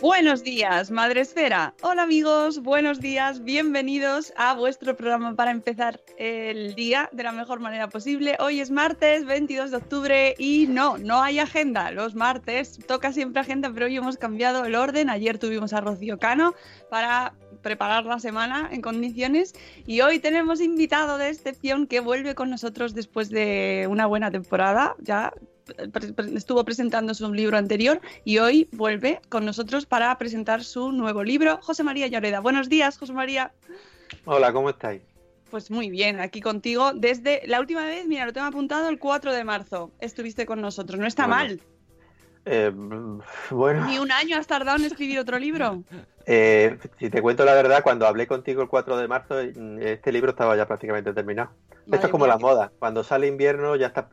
Buenos días, Madre Esfera. Hola amigos, buenos días, bienvenidos a vuestro programa para empezar el día de la mejor manera posible. Hoy es martes 22 de octubre y no, no hay agenda. Los martes toca siempre agenda, pero hoy hemos cambiado el orden. Ayer tuvimos a Rocío Cano para preparar la semana en condiciones y hoy tenemos invitado de excepción que vuelve con nosotros después de una buena temporada. Ya estuvo presentando su libro anterior y hoy vuelve con nosotros para presentar su nuevo libro, José María Lloreda. Buenos días, José María. Hola, ¿cómo estáis? Pues muy bien, aquí contigo desde la última vez, mira, lo tengo apuntado el 4 de marzo. Estuviste con nosotros, no está Bueno. mal. Eh, bueno, Ni un año has tardado en escribir otro libro. eh, si te cuento la verdad, cuando hablé contigo el 4 de marzo, este libro estaba ya prácticamente terminado. Esto es como mía, la moda. Cuando sale invierno, ya está.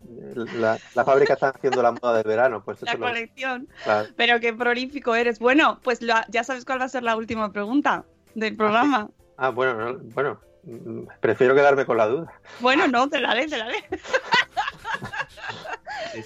La, la fábrica está haciendo la moda del verano. Pues La lo- colección. Pero qué prolífico eres. Bueno, pues lo- ya sabes cuál va a ser la última pregunta del programa. Ah, bueno, no, bueno, prefiero quedarme con la duda. Bueno, no, te la haré, te la haré.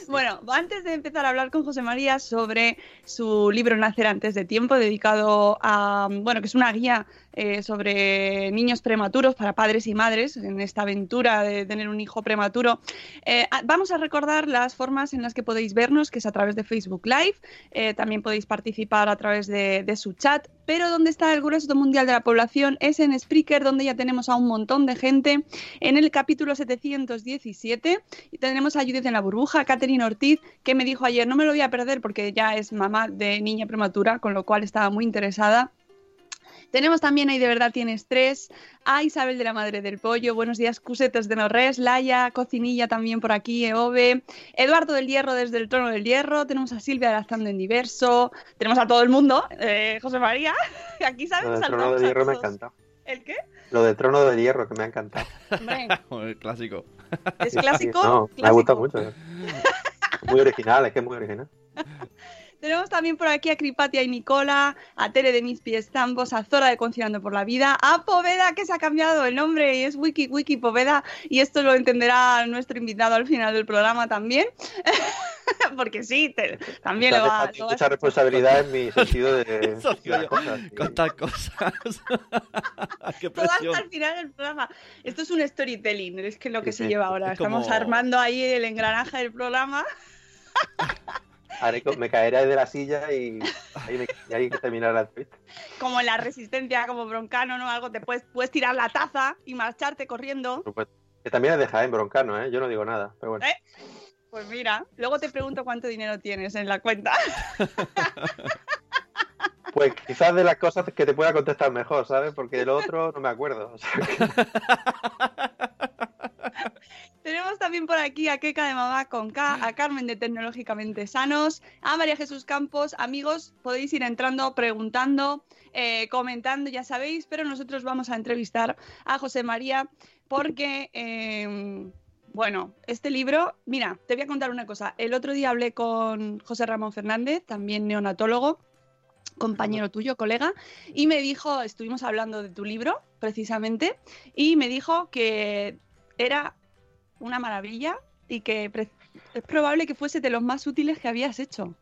Bueno, antes de empezar a hablar con José María sobre su libro Nacer antes de tiempo, dedicado a, bueno, que es una guía eh, sobre niños prematuros para padres y madres en esta aventura de tener un hijo prematuro, eh, vamos a recordar las formas en las que podéis vernos, que es a través de Facebook Live, eh, también podéis participar a través de, su chat, pero donde está el grueso mundial de la población es en Spreaker, donde ya tenemos a un montón de gente. En el capítulo 717 y tenemos a Judith en la burbuja, Catherine Ortiz, que me dijo ayer, no me lo voy a perder porque ya es mamá de niña prematura, con lo cual estaba muy interesada. Tenemos también ahí de verdad tienes tres, a Isabel de la Madre del Pollo, buenos días, Cusetos de Norres, Laia, Cocinilla también por aquí, Eove, Eduardo del Hierro desde el Trono del Hierro, tenemos a Silvia lanzando en diverso, tenemos a todo el mundo, eh, José María, aquí sabes, del trono de a hierro me encantado. ¿El qué? Lo del trono de hierro que me ha encantado. El clásico. es clásico. No, me ha clásico. gustado mucho. Muy original, es que es muy original. Tenemos también por aquí a Cripatia y Nicola, a Tere de Mis Pies Tambos, a Zora de Conciliando por la Vida, a Poveda, que se ha cambiado el nombre y es Wiki Wiki Poveda, y esto lo entenderá nuestro invitado al final del programa también, porque sí, te- también lo va, lo va- mucha responsabilidad en mi sentido de. Contar cosas. Qué todo hasta el final del programa. Esto es un storytelling, es que lo que Sí, se lleva ahora. Es como- Estamos armando ahí el engranaje del programa. Haré me caeré de la silla y ahí, me- y ahí hay que terminar la entrevista. Como en la resistencia, como broncano, ¿no? Algo te puedes, puedes tirar la taza y marcharte corriendo. Que también es de Jaén, broncano, ¿eh? Yo no digo nada, pero bueno. ¿Eh? Pues mira, luego te pregunto cuánto dinero tienes en la cuenta. Pues quizás de las cosas que te pueda contestar mejor, ¿sabes? Porque de lo otro no me acuerdo. O sea, Tenemos también por aquí a Keka de Mamá con K, a Carmen de Tecnológicamente Sanos, a María Jesús Campos. Amigos, podéis ir entrando, preguntando, eh, comentando, ya sabéis, pero nosotros vamos a entrevistar a José María porque, eh, bueno, este libro, mira, te voy a contar una cosa. El otro día hablé con José Ramón Fernández, también neonatólogo, compañero tuyo, colega, y me dijo, estuvimos hablando de tu libro, precisamente, y me dijo que era una maravilla y que es probable que fuese de los más útiles que habías hecho.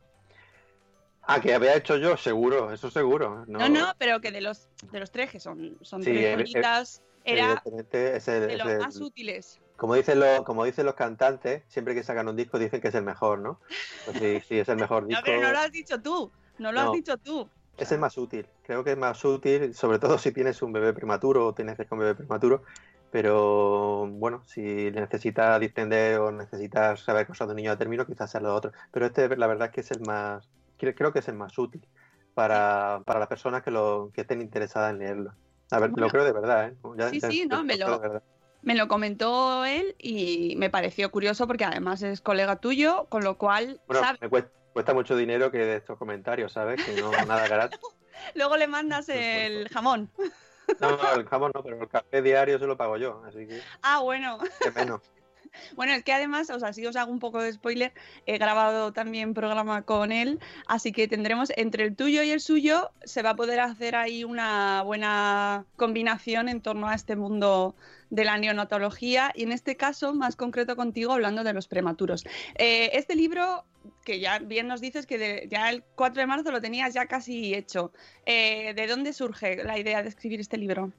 Ah, que había hecho yo, seguro, eso seguro. No, no, pero que de los, de los tres, que son, son Sí, tres bolitas, era Evidentemente, es el- de es los el- más útiles. como, dicen los, como dicen los cantantes, siempre que sacan un disco dicen que es el mejor, ¿no? Pues sí, sí, es el mejor No, disco. pero no lo has dicho tú, no lo No. has dicho tú. Es el más útil, creo que es más útil, sobre todo si tienes un bebé prematuro o tienes que con un bebé prematuro, pero bueno, si necesitas distender o necesitas saber cosas de un niño a término, quizás sea lo otro. Pero este, la verdad es que es el más, creo que es el más útil para, para las personas que, lo, que estén interesadas en leerlo. A ver, Bueno. lo creo de verdad, ¿eh? Ya- Sí, ya- sí, no, me lo- de. Me lo comentó él y me pareció curioso porque además es colega tuyo, con lo cual, me cuesta, cuesta mucho dinero que de estos comentarios, ¿sabes? Que no nada gratis. Luego le mandas el jamón. No, no, el jamón no, pero el café diario se lo pago yo, así que, Ah, bueno. que menos. Bueno, es que además, o sea, si os hago un poco de spoiler, he grabado también programa con él, así que tendremos entre el tuyo y el suyo, se va a poder hacer ahí una buena combinación en torno a este mundo de la neonatología y en este caso, más concreto contigo, hablando de los prematuros. Eh, este libro, que ya bien nos dices que ya el 4 de marzo lo tenías ya casi hecho, eh, ¿de dónde surge la idea de escribir este libro?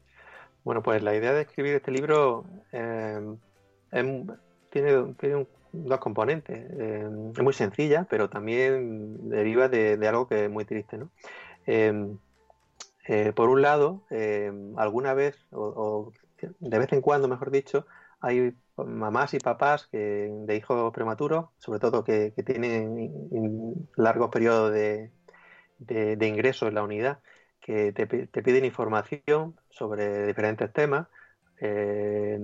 Bueno, pues la idea de escribir este libro eh, es- tiene, tiene un- dos componentes. Eh, es muy sencilla, pero también deriva de, algo que es muy triste, ¿no? Eh, por un lado, alguna vez, o de vez en cuando, mejor dicho, hay mamás y papás que, de hijos prematuros, sobre todo que, tienen largos periodos de, de, ingreso en la unidad, que te, te piden información sobre diferentes temas, eh,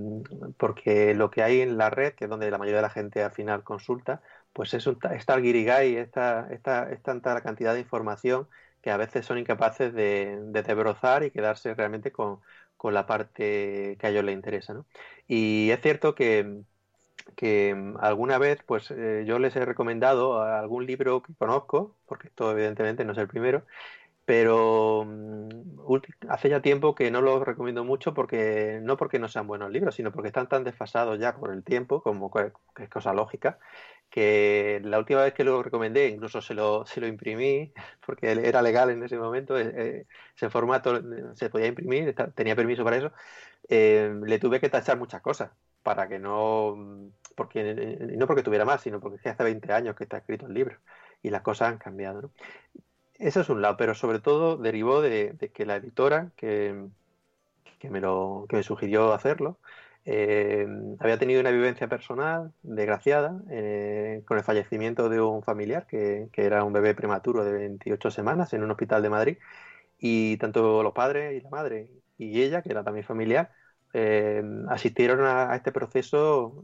porque lo que hay en la red, que es donde la mayoría de la gente al final consulta, pues es un, ta- es tal guirigay, esta, esta, es tanta la cantidad de información que a veces son incapaces de, de desbrozar y quedarse realmente con, con la parte que a ellos les interesa, ¿no? Y es cierto que, que mm, alguna vez pues eh, yo les he recomendado algún libro que conozco, porque esto evidentemente no es el primero, pero mm, hace ya tiempo que no los recomiendo mucho porque no porque no sean buenos libros, sino porque están tan desfasados ya por el tiempo, como que es cosa lógica, que la última vez que lo recomendé, incluso se lo, se lo imprimí, porque era legal en ese momento, eh, eh, ese formato eh, se podía imprimir, tenía permiso para eso, eh, le tuve que tachar muchas cosas para que no, porque no porque tuviera más, sino porque hace 20 años que está escrito el libro y las cosas han cambiado, ¿no? Eso es un lado, pero sobre todo derivó de, de que la editora que, que me lo que me sugirió hacerlo eh, había tenido una vivencia personal desgraciada eh, con el fallecimiento de un familiar que, era un bebé prematuro de 28 semanas en un hospital de Madrid y tanto los padres y la madre y ella, que era también familiar, eh, asistieron a, este proceso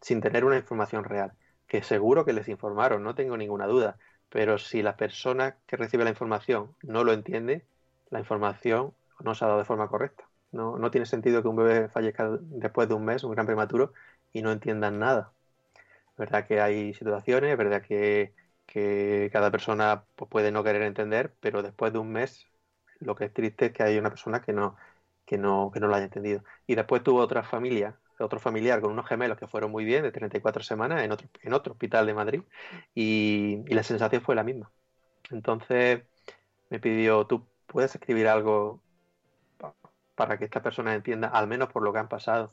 sin tener una información real, que seguro que les informaron, no tengo ninguna duda, pero si la persona que recibe la información no lo entiende, la información no se ha dado de forma correcta. No, no tiene sentido que un bebé fallezca después de un mes, un gran prematuro, y no entiendan nada. Es verdad que hay situaciones, es verdad que, que cada persona pues, puede no querer entender, pero después de un mes lo que es triste es que hay una persona que no, que no, que no lo haya entendido. Y después tuvo otra familia, otro familiar con unos gemelos que fueron muy bien, de 34 semanas, en otro, en otro hospital de Madrid, y, y la sensación fue la misma. Entonces me pidió, ¿tú puedes escribir algo para que esta persona entienda, al menos por lo que han pasado?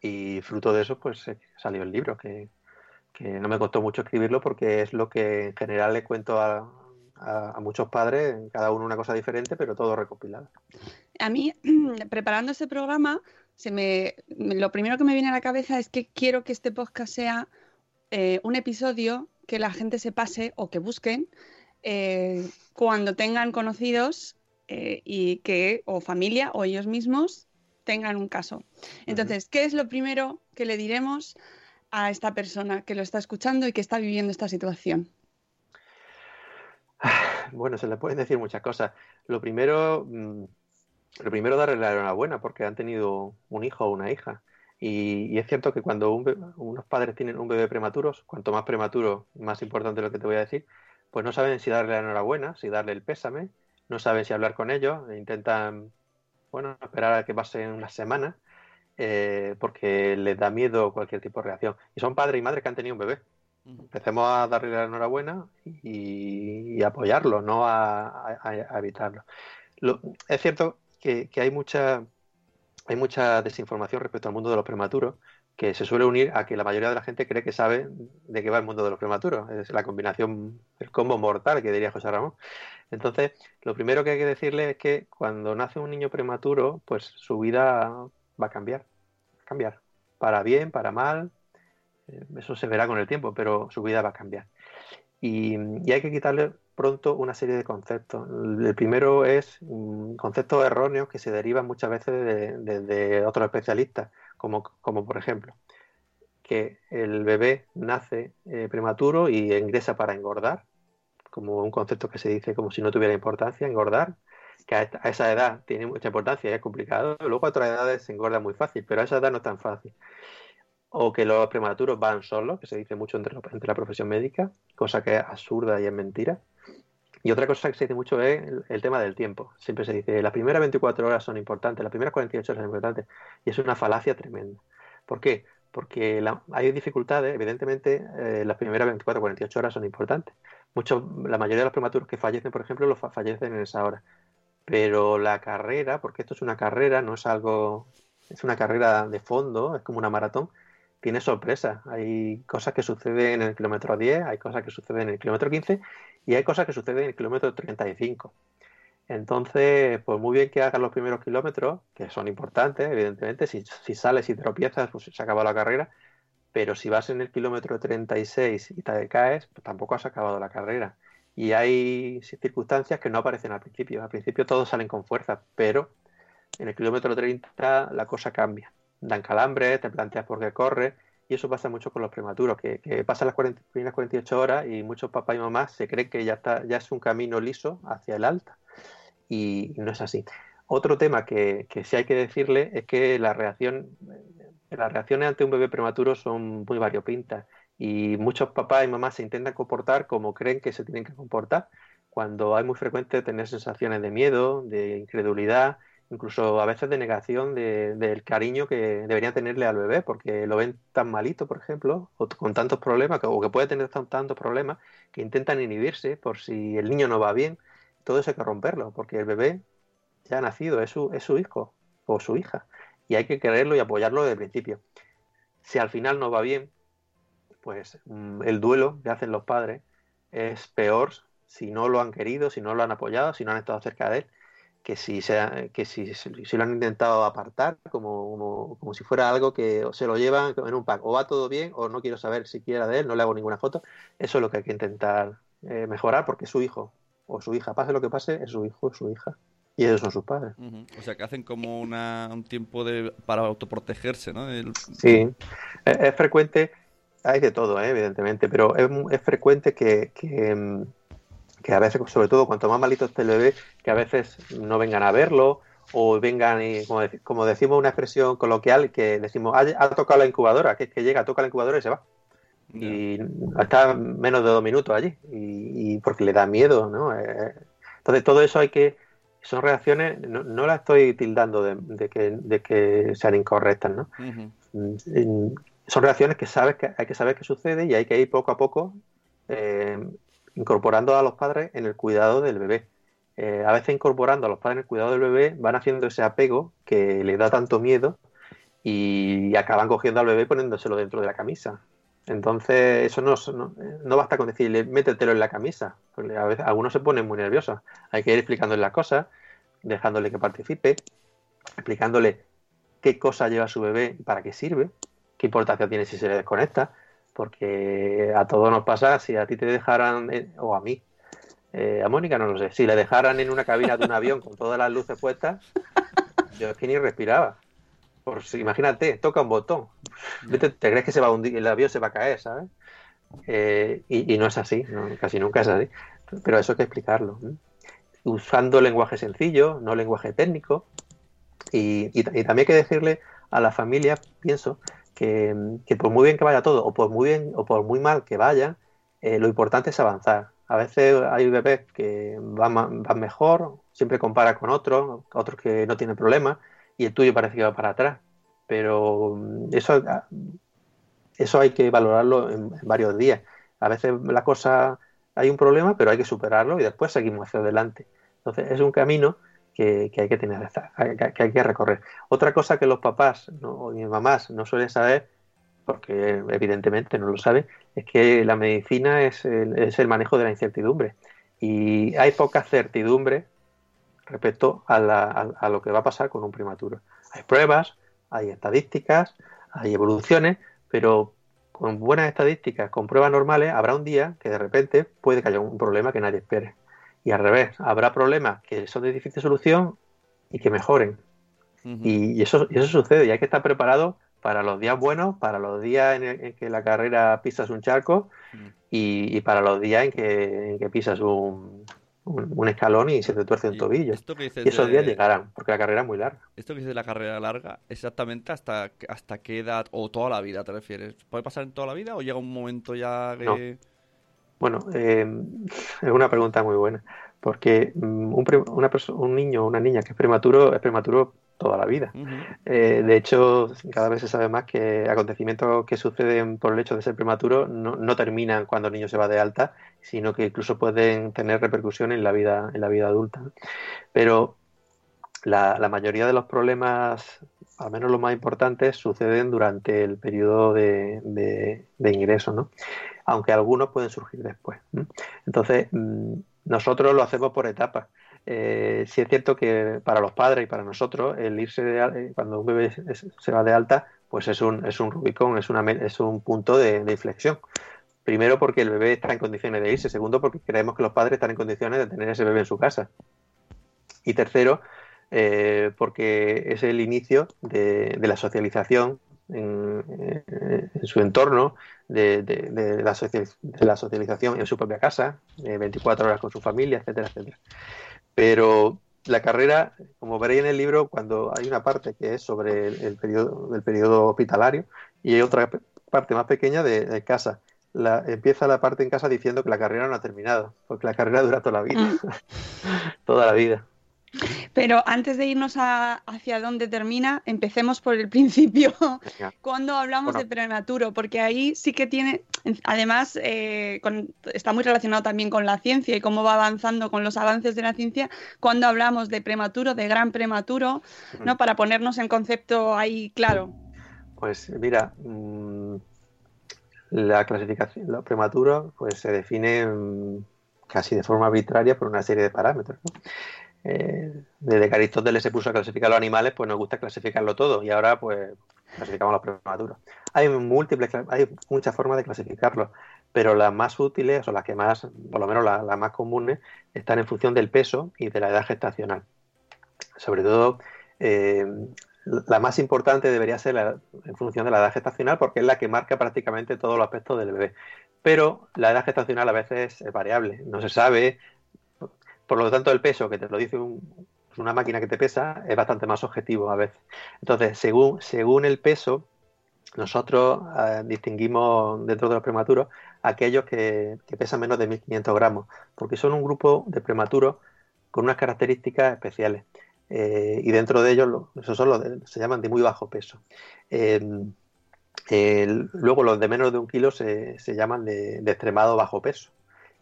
Y fruto de eso, pues eh, salió el libro, que, que no me costó mucho escribirlo porque es lo que en general le cuento a, a- muchos padres, cada uno una cosa diferente, pero todo recopilado. A mí, preparando este programa, se me- lo primero que me viene a la cabeza es que quiero que este podcast sea eh, un episodio que la gente se pase o que busquen eh, cuando tengan conocidos eh, y que o familia o ellos mismos tengan un caso. Entonces, ¿qué es lo primero que le diremos a esta persona que lo está escuchando y que está viviendo esta situación? Bueno, se le pueden decir muchas cosas. Lo primero, mm, lo primero darle la enhorabuena porque han tenido un hijo o una hija. Y, y es cierto que cuando un unos padres tienen un bebé prematuro, cuanto más prematuro, más importante lo que te voy a decir, pues no saben si darle la enhorabuena, si darle el pésame, no saben si hablar con ellos, e intentan, bueno, esperar a que pasen unas semanas, eh, porque les da miedo cualquier tipo de reacción. Y son padres y madres que han tenido un bebé. Empecemos a darle la enhorabuena y, y apoyarlo, no a, a- a evitarlo. Lo- es cierto que, que hay mucha hay mucha desinformación respecto al mundo de los prematuros que se suele unir a que la mayoría de la gente cree que sabe de qué va el mundo de los prematuros. Es la combinación, el combo mortal que diría José Ramón. Entonces, lo primero que hay que decirle es que cuando nace un niño prematuro, pues su vida va a cambiar. Va a cambiar. Para bien, para mal. eh, Eso se verá con el tiempo, pero su vida va a cambiar. Y, hay que quitarle pronto una serie de conceptos. El primero es mm, conceptos erróneos que se derivan muchas veces de, de- de otros especialistas, como, como por ejemplo que el bebé nace eh, prematuro y ingresa para engordar, como un concepto que se dice como si no tuviera importancia, engordar, que a, esa edad tiene mucha importancia y es complicado. Luego a otras edades se engorda muy fácil, pero a esa edad no es tan fácil. O que los prematuros van solos, que se dice mucho entre, lo- entre la profesión médica, cosa que es absurda y es mentira. Y otra cosa que se dice mucho es el, tema del tiempo. Siempre se dice, las primeras 24 horas son importantes, las primeras 48 horas son importantes. Y es una falacia tremenda. ¿Por qué? Porque hay dificultades, evidentemente, eh, las primeras 24 48 horas son importantes. Muchos, la mayoría de los prematuros que fallecen, por ejemplo, los fa- fallecen en esa hora. Pero la carrera, porque esto es una carrera, no es algo, es una carrera de fondo, es como una maratón, tiene sorpresas. Hay cosas que suceden en el kilómetro 10, hay cosas que suceden en el kilómetro 15 y hay cosas que suceden en el kilómetro 35. Entonces, pues muy bien que hagas los primeros kilómetros, que son importantes, evidentemente, si, si sales y tropiezas, pues se acaba la carrera, pero si vas en el kilómetro 36 y te caes, pues tampoco has acabado la carrera. Y hay circunstancias que no aparecen al principio. Al principio todos salen con fuerza, pero en el kilómetro 30 la cosa cambia. Dan calambres, te planteas por qué corres, y eso pasa mucho con los prematuros, que, pasan las 40 primeras 48 horas y muchos papás y mamás se creen que ya, está, ya es un camino liso hacia el alta, y no es así. Otro tema que, que sí hay que decirle es que la reacción, las reacciones ante un bebé prematuro son muy variopintas y muchos papás y mamás se intentan comportar como creen que se tienen que comportar, cuando es muy frecuente tener sensaciones de miedo, de incredulidad, incluso a veces de negación de- del cariño que deberían tenerle al bebé, porque lo ven tan malito, por ejemplo, o con tantos problemas, o que puede tener tan- tantos problemas, que intentan inhibirse por si el niño no va bien. Todo eso hay que romperlo, porque el bebé ya ha nacido, es su, es su hijo o su hija, y hay que quererlo y apoyarlo desde el principio. Si al final no va bien, pues mm, el duelo que hacen los padres es peor si no lo han querido, si no lo han apoyado, si no han estado cerca de él, que si, se, que si, si lo han intentado apartar como, como, como, si fuera algo que se lo llevan en un pack. O va todo bien o no quiero saber siquiera de él, no le hago ninguna foto. Eso es lo que hay que intentar eh, mejorar porque es su hijo o su hija. Pase lo que pase, es su hijo o su hija. Y ellos son sus padres. Uh -huh. O sea, que hacen como una, un tiempo de, para autoprotegerse, ¿no? El... Sí, es, es, frecuente, hay de todo, ¿eh? evidentemente, pero es, es frecuente que, que, que, a veces, sobre todo cuanto más malito esté el bebé, que a veces no vengan a verlo o vengan y, como, como decimos una expresión coloquial, que decimos, ha, ha, tocado la incubadora, que es que llega, toca la incubadora y se va. Yeah. Y está menos de dos minutos allí, y, y porque le da miedo, ¿no? Eh, entonces todo eso hay que son reacciones, no, no las estoy tildando de, de, que, de, que, sean incorrectas, ¿no? Uh -huh. Son reacciones que sabes que hay que saber qué sucede y hay que ir poco a poco eh, incorporando a los padres en el cuidado del bebé. Eh, a veces incorporando a los padres en el cuidado del bebé van haciendo ese apego que le da tanto miedo y acaban cogiendo al bebé poniéndoselo dentro de la camisa. Entonces, eso no, no, no, basta con decirle, métetelo en la camisa, a veces algunos se ponen muy nerviosos. Hay que ir explicándole las cosas, dejándole que participe, explicándole qué cosa lleva su bebé y para qué sirve, qué importancia tiene si se le desconecta, porque a todos nos pasa, si a ti te dejaran, eh, o a mí, eh, a Mónica no lo sé, si le dejaran en una cabina de un avión con todas las luces puestas, yo es que ni respiraba. Por imagínate, toca un botón. Te, crees que el avión se va a caer, ¿sabes? Eh, y, no es así, casi nunca es así. Pero eso hay que explicarlo. Usando lenguaje sencillo, no lenguaje técnico. Y, y, y, también hay que decirle a la familia, pienso, que, por muy bien que vaya todo, o por muy bien o por muy mal que vaya, eh, lo importante es avanzar. A veces hay bebés que van, van mejor, siempre compara con otros, otros que no tienen problemas, y el tuyo parece que va para atrás. Pero mm, eso, eso hay que valorarlo en, varios días. A veces la cosa, hay un problema, pero hay que superarlo y después seguimos hacia adelante. Entonces es un camino que, hay que tener, que hay que recorrer. Otra cosa que los papás ¿no? y mamás no suelen saber, porque evidentemente no lo saben, es que la medicina es el, es el manejo de la incertidumbre. Y hay poca certidumbre respecto a, a, lo que va a pasar con un prematuro. Hay pruebas, hay estadísticas, hay evoluciones, pero con buenas estadísticas, con pruebas normales, habrá un día que de repente puede que haya un problema que nadie espere. Y al revés, habrá problemas que son de difícil solución y que mejoren. y, eso, eso sucede y hay que estar preparado para los días buenos, para los días en, que la carrera pisas un charco y, para los días en que, en que pisas un, un, escalón y se te tuerce un tobillo. y esos días llegarán, porque la carrera es muy larga. Esto que dices de la carrera larga, exactamente hasta, hasta qué edad o toda la vida te refieres. ¿Puede pasar en toda la vida o llega un momento ya que... Bueno, eh, es una pregunta muy buena, porque mm, un, una un niño o una niña que es prematuro es prematuro toda la vida. Eh, de hecho, cada vez se sabe más que acontecimientos que suceden por el hecho de ser prematuro no, no, terminan cuando el niño se va de alta, sino que incluso pueden tener repercusión en la vida, en la vida adulta. Pero la, la, mayoría de los problemas, al menos los más importantes, suceden durante el periodo de, de, ingreso, ¿no? aunque algunos pueden surgir después. Entonces, mm, nosotros lo hacemos por etapas eh, sí es cierto que para los padres y para nosotros el irse de, eh, cuando un bebé se va de alta pues es un, es un Rubicón, es, una, es un punto de, inflexión. Primero porque el bebé está en condiciones de irse, segundo porque creemos que los padres están en condiciones de tener ese bebé en su casa. Y tercero, eh, porque es el inicio de, la socialización en, su entorno, de, de, la socialización en su propia casa, 24 horas con su familia, etcétera, etcétera. Pero la carrera, como veréis en el libro, cuando hay una parte que es sobre el, periodo, del periodo hospitalario y hay otra parte más pequeña de, casa. La, empieza la parte en casa diciendo que la carrera no ha terminado, porque la carrera dura toda la vida, mm. toda la vida. Pero antes de irnos hacia dónde termina, empecemos por el principio. Cuando hablamos de prematuro, porque ahí sí que tiene, además, eh, está muy relacionado también con la ciencia y cómo va avanzando con los avances de la ciencia. Cuando hablamos de prematuro, de gran prematuro, ¿no? Para ponernos en concepto ahí claro. Pues mira, mm, la clasificación, lo prematuro, pues se define mm, casi de forma arbitraria por una serie de parámetros. ¿no? Eh, desde que Aristóteles se puso a clasificar los animales, pues nos gusta clasificarlo todo y ahora pues clasificamos los prematuros. Hay múltiples, hay muchas formas de clasificarlos, pero las más útiles o las que más, por lo menos las, más comunes, están en función del peso y de la edad gestacional. Sobre todo, eh, la más importante debería ser en función de la edad gestacional porque es la que marca prácticamente todos los aspectos del bebé. Pero la edad gestacional a veces es variable, no se sabe, por lo tanto, el peso que te lo dice una máquina que te pesa es bastante más objetivo a veces. Entonces, según, según el peso, nosotros eh, distinguimos dentro de los prematuros aquellos que, pesan menos de 1500 gramos, porque son un grupo de prematuros con unas características especiales. Eh, y dentro de ellos, esos son los se llaman de muy bajo peso. Em, luego los de menos de un kilo se, llaman de extremado bajo peso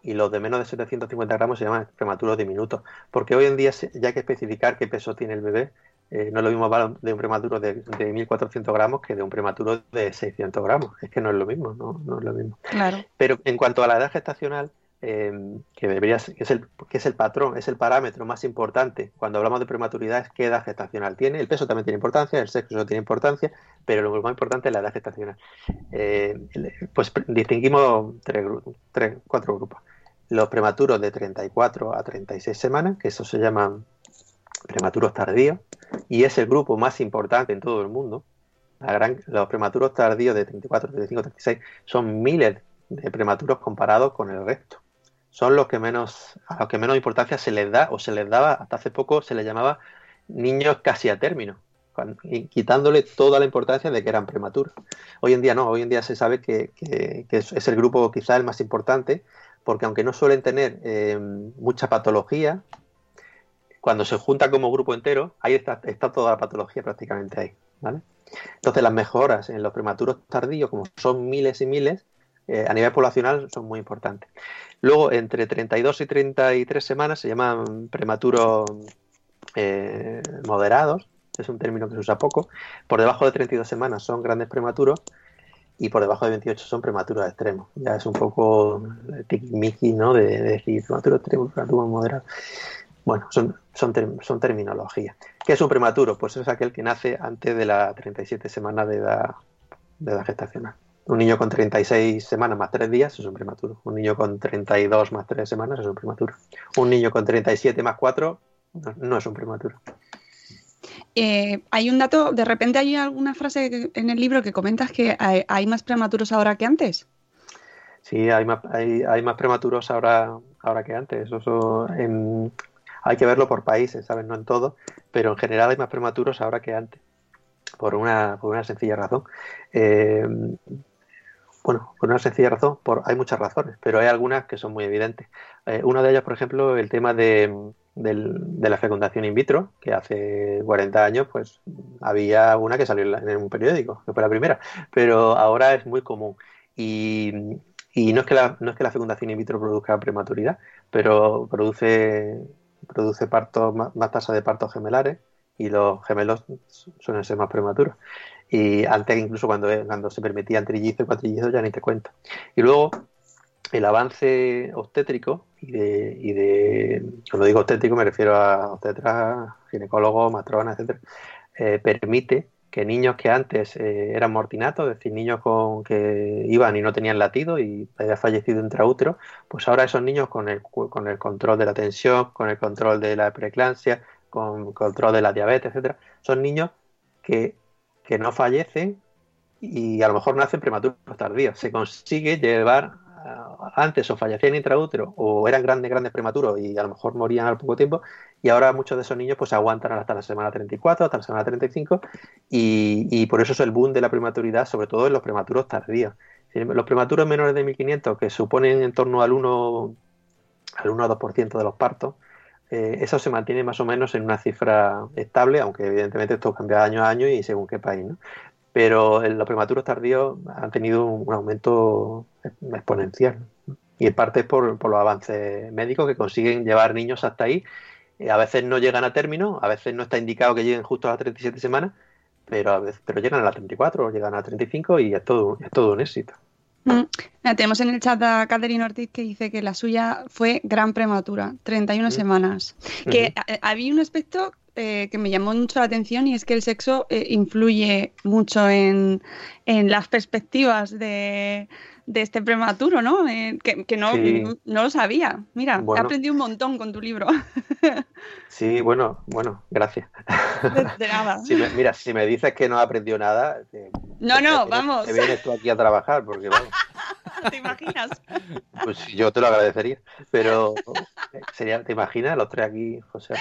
y los de menos de 750 gramos se llaman prematuros diminutos. Porque hoy en día ya hay que especificar qué peso tiene el bebé. Eh, no es lo mismo de un prematuro de, de, 1.400 gramos que de un prematuro de 600 gramos. Es que no es lo mismo, no, no es lo mismo. Claro. Pero en cuanto a la edad gestacional, em, que debería que es el que es el patrón, es el parámetro más importante cuando hablamos de prematuridad es qué edad gestacional tiene. El peso también tiene importancia, el sexo tiene importancia, pero lo más importante es la edad gestacional. Eh, pues distinguimos tres, tres, cuatro grupos los prematuros de 34 a 36 semanas, que eso se llaman prematuros tardíos, y es el grupo más importante en todo el mundo. los prematuros tardíos de 34, 35, 36 son miles de prematuros comparados con el resto. Son los que menos, a los que menos importancia se les da o se les daba, hasta hace poco se les llamaba niños casi a término, quitándole toda la importancia de que eran prematuros. Hoy en día no, hoy en día se sabe que, es, el grupo quizá el más importante porque aunque no suelen tener eh, mucha patología, cuando se junta como grupo entero, ahí está, toda la patología prácticamente ahí. ¿vale? Entonces las mejoras en los prematuros tardíos, como son miles y miles, eh, a nivel poblacional son muy importantes. Luego, entre 32 y 33 semanas se llaman prematuros eh, moderados, es un término que se usa poco. Por debajo de 32 semanas son grandes prematuros y por debajo de 28 son prematuros extremos. Ya es un poco tiquismiqui, ¿no? De, de, decir prematuro extremo, prematuro moderado. Bueno, son, son, son terminologías. ¿Qué es un prematuro? Pues es aquel que nace antes de las 37 semanas de edad, de edad gestacional. Un niño con 36 semanas más 3 días es un prematuro. Un niño con 32 más 3 semanas es un prematuro. Un niño con 37 más 4 no, no es un prematuro. Eh, hay un dato, de repente hay alguna frase en el libro que comentas que hay, más prematuros ahora que antes. Sí, hay más, hay, hay más prematuros ahora, ahora que antes. Eso, hay que verlo por países, ¿sabes? No en todo, pero en general hay más prematuros ahora que antes, por una, por una sencilla razón. Eh, bueno, por una sencilla razón, por, hay muchas razones, pero hay algunas que son muy evidentes. Eh, una de ellas, por ejemplo, el tema de, del, de la fecundación in vitro, que hace 40 años, pues había una que salió en un periódico, que fue la primera, pero ahora es muy común. Y, y no, es que la, no es que la fecundación in vitro produzca prematuridad, pero produce, produce partos, más, más tasa de partos gemelares y los gemelos suelen ser más prematuros. Y antes, incluso cuando, cuando se permitían trillizos y cuatrillizos, ya ni te cuento. Y luego, el avance obstétrico y de, y de cuando digo obstétrico me refiero a obstetras, ginecólogos, matronas, etcétera, eh, permite que niños que antes eh, eran mortinatos, es decir, niños con que iban y no tenían latido y había fallecido intraútero, pues ahora esos niños con el, con el control de la tensión, con el control de la preeclampsia, con control de la diabetes, etcétera, son niños que, que no fallecen y a lo mejor nacen prematuros tardíos. Se consigue llevar antes o fallecían intraútero o eran grandes, grandes prematuros y a lo mejor morían al poco tiempo y ahora muchos de esos niños pues aguantan hasta la semana 34, hasta la semana 35 y, y por eso es el boom de la prematuridad, sobre todo en los prematuros tardíos. Los prematuros menores de 1500 que suponen en torno al 1, al 1 a 2% de los partos, eh, eso se mantiene más o menos en una cifra estable, aunque evidentemente esto cambia año a año y según qué país, ¿no? Pero los prematuros tardíos han tenido un aumento exponencial. Y en parte es por, por, los avances médicos que consiguen llevar niños hasta ahí. A veces no llegan a término, a veces no está indicado que lleguen justo a las 37 semanas, pero, a veces, pero llegan a las 34, llegan a las 35 y es todo, es todo un éxito. Mm. Tenemos en el chat a Catherine Ortiz que dice que la suya fue gran prematura, 31 mm. semanas. Que había un aspecto eh, que me llamó mucho la atención y es que el sexo eh, influye mucho en, en las perspectivas de, de, este prematuro, ¿no? Eh, que, que no, sí. no, lo sabía. Mira, bueno. he aprendido un montón con tu libro. sí, bueno, bueno, gracias. De, nada. Si me, mira, si me dices que no has aprendido nada, no, no, te, vamos. Te vienes tú aquí a trabajar, porque vamos. ¿Te imaginas? Pues yo te lo agradecería, pero sería, ¿te imaginas los tres aquí, José?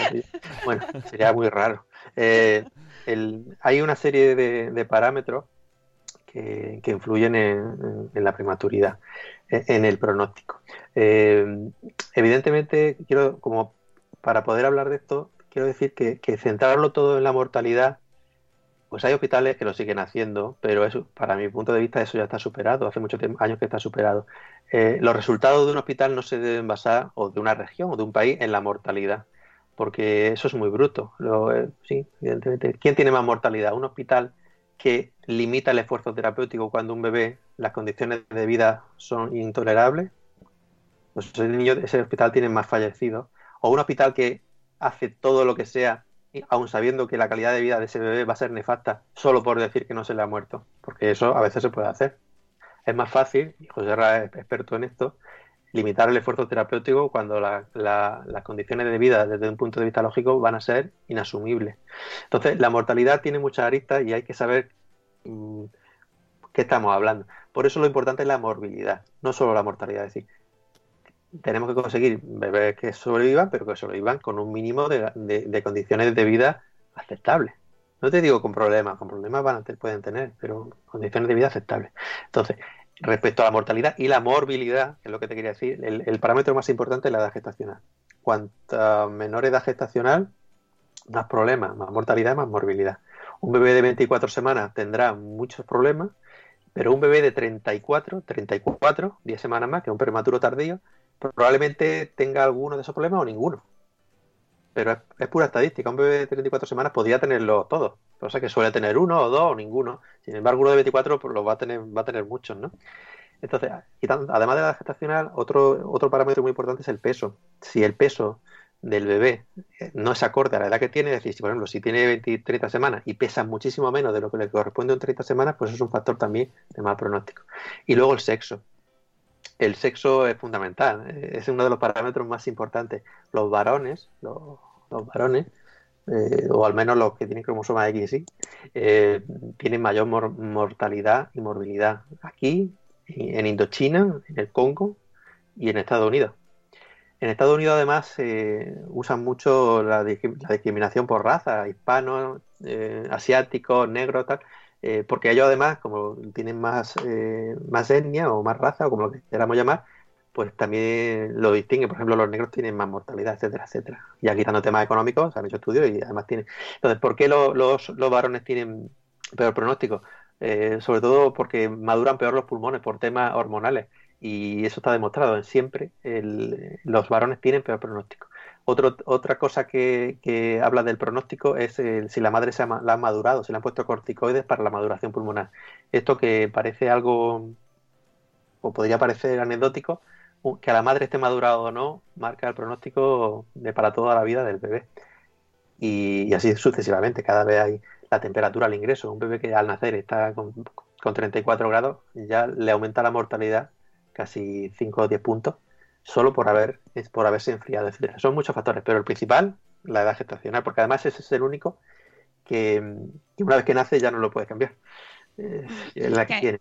Bueno, sería muy raro. Eh, el, hay una serie de, de parámetros que, influyen en, la prematuridad, en el pronóstico. Eh, evidentemente, quiero, como para poder hablar de esto, quiero decir que, centrarlo todo en la mortalidad pues hay hospitales que lo siguen haciendo, pero eso, para mi punto de vista eso ya está superado, hace muchos años que está superado. Eh, los resultados de un hospital no se deben basar, o de una región, o de un país, en la mortalidad, porque eso es muy bruto. Eh, sí, evidentemente. ¿Quién tiene más mortalidad? ¿Un hospital que limita el esfuerzo terapéutico cuando un bebé, las condiciones de vida son intolerables? Pues ese, niño, ese hospital tiene más fallecidos. ¿O un hospital que hace todo lo que sea aun sabiendo que la calidad de vida de ese bebé va a ser nefasta, solo por decir que no se le ha muerto, porque eso a veces se puede hacer. Es más fácil, y José Ra es experto en esto, limitar el esfuerzo terapéutico cuando la, la, las condiciones de vida desde un punto de vista lógico van a ser inasumibles. Entonces, la mortalidad tiene muchas aristas y hay que saber mmm, qué estamos hablando. Por eso lo importante es la morbilidad, no solo la mortalidad. Es decir, tenemos que conseguir bebés que sobrevivan, pero que sobrevivan con un mínimo de, de, de condiciones de vida aceptables. No te digo con problemas, con problemas van a, pueden tener, pero condiciones de vida aceptables. Entonces, respecto a la mortalidad y la morbilidad, que es lo que te quería decir, el, parámetro más importante es la edad gestacional. Cuanta menor edad gestacional, más problemas, más mortalidad, más morbilidad. Un bebé de 24 semanas tendrá muchos problemas, pero un bebé de 34, 34, 10 semanas más, que es un prematuro tardío, probablemente tenga alguno de esos problemas o ninguno. Pero es, pura estadística. Un bebé de 34 semanas podría tenerlo todos. O sea que suele tener uno o dos o ninguno. Sin embargo, uno de 24 pues, lo va a tener, va a tener muchos, ¿no? Entonces, además de la gestacional, otro, otro parámetro muy importante es el peso. Si el peso del bebé eh, no es acorde a la edad que tiene, es decir, si por ejemplo, si tiene 20, 30 semanas y pesa muchísimo menos de lo que le corresponde un 30 semanas, pues es un factor también de mal pronóstico. Y luego el sexo. El sexo es fundamental, eh, es uno de los parámetros más importantes. Los varones, los, varones, eh, o al menos los que tienen cromosoma X, ¿sí? tienen mayor mortalidad y morbilidad aquí, en Indochina, en el Congo y en Estados Unidos. En Estados Unidos además eh, usan mucho la, discriminación por raza, hispano, eh, asiático, negro, tal, eh, porque ellos además, como tienen más, más etnia o más raza, o como lo que queramos llamar, pues también lo distinguen. Por ejemplo, los negros tienen más mortalidad, etcétera, etcétera. Ya quitando temas económicos, han hecho estudios y además tienen. Entonces, ¿por qué los, los varones tienen peor pronóstico? sobre todo porque maduran peor los pulmones por temas hormonales y eso está demostrado. Siempre los varones tienen peor pronóstico. otra cosa que, habla del pronóstico es si la madre se ha, la ha madurado, si le han puesto corticoides para la maduración pulmonar. Esto que parece algo, o podría parecer anecdótico, que a la madre esté madurado o no, marca el pronóstico de para toda la vida del bebé. Y, así sucesivamente, cada vez hay la temperatura al ingreso. Un bebé que al nacer está con, con 34 grados, ya le aumenta la mortalidad casi 5 o 10 puntos, solo por, haber, por haberse enfriado, etc. Son muchos factores, pero el principal, la edad gestacional, porque además ese es el único que, una vez que nace ya no lo puede cambiar. Eh, es la que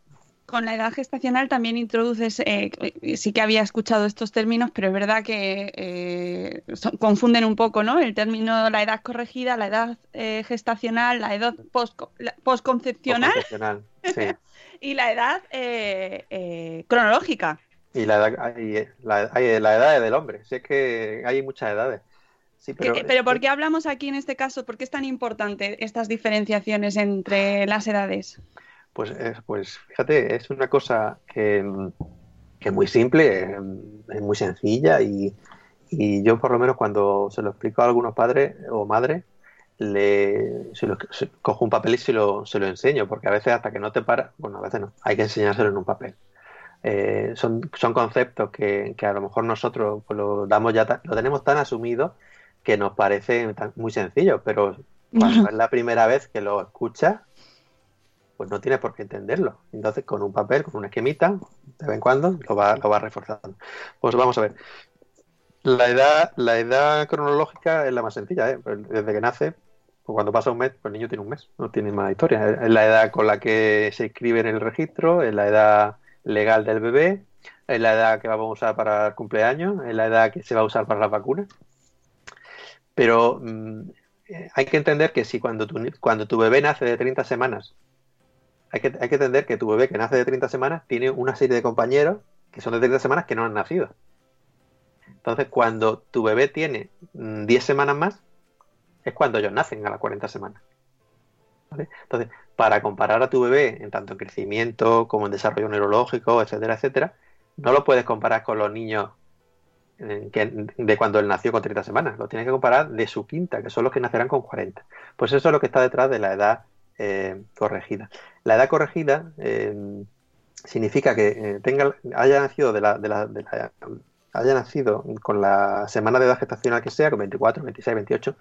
Con la edad gestacional también introduces, eh, sí que había escuchado estos términos, pero es verdad que eh, confunden un poco, ¿no? El término la edad corregida, la edad gestacional, la edad post, postconcepcional. Sí. y la edad eh, eh, cronológica. Y la edad, la, la edad del hombre, si es que hay muchas edades. pero, pero ¿por qué hablamos aquí en este caso? ¿Por qué es tan importante estas diferenciaciones entre las edades? Pues, pues fíjate, es una cosa que, es muy simple, es muy sencilla y, y, yo por lo menos cuando se lo explico a algunos padres o madres, le cojo un papel y se lo, se lo enseño, porque a veces hasta que no te para, bueno, a veces no, hay que enseñárselo en un papel. Eh, son, son conceptos que, a lo mejor nosotros pues, lo damos ya lo tenemos tan asumido que nos parece muy sencillo, pero cuando es la primera vez que lo escuchas, pues no tienes por qué entenderlo. Entonces, con un papel, con una esquemita, de vez en cuando lo va, lo va reforzando. Pues vamos a ver. La edad, la edad cronológica es la más sencilla, ¿eh? Desde que nace pues cuando pasa un mes, pues el niño tiene un mes, no tiene más historia. Es la edad con la que se inscribe en el registro, es la edad legal del bebé, es la edad que vamos a usar para el cumpleaños, es la edad que se va a usar para las vacunas. Pero mm, hay que entender que si cuando tu, cuando tu bebé nace de 30 semanas, hay que, que entender que tu bebé que nace de 30 semanas tiene una serie de compañeros que son de 30 semanas que no han nacido. Entonces, cuando tu bebé tiene 10 mm, semanas más, es cuando ellos nacen a las 40 semanas. Entonces, para comparar a tu bebé en tanto en crecimiento como en desarrollo neurológico, etcétera, etcétera, no lo puedes comparar con los niños eh, de cuando él nació con 30 semanas, lo tienes que comparar de su quinta, que son los que nacerán con 40. Pues eso es lo que está detrás de la edad eh, corregida. La edad corregida eh, significa que tenga, haya nacido de la, de la, de la haya nacido con la semana de edad gestacional que sea, con 24, 26, 28,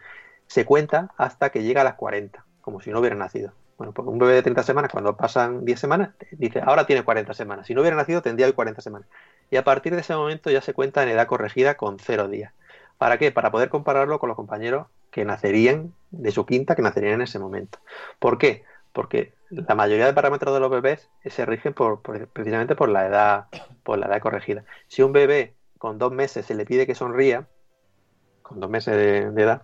se cuenta hasta que llega a las 40, como si no hubiera nacido. Bueno, porque un bebé de 30 semanas, cuando pasan 10 semanas, dice, ahora tiene 40 semanas. Si no hubiera nacido, tendría hoy 40 semanas. Y a partir de ese momento ya se cuenta en edad corregida con 0 días. ¿Para qué? Para poder compararlo con los compañeros que nacerían de su quinta, que nacerían en ese momento. ¿Por qué? Porque la mayoría de parámetros de los bebés se rigen por, precisamente por la edad, por la edad corregida. Si un bebé con dos meses se le pide que sonría, con dos meses de edad,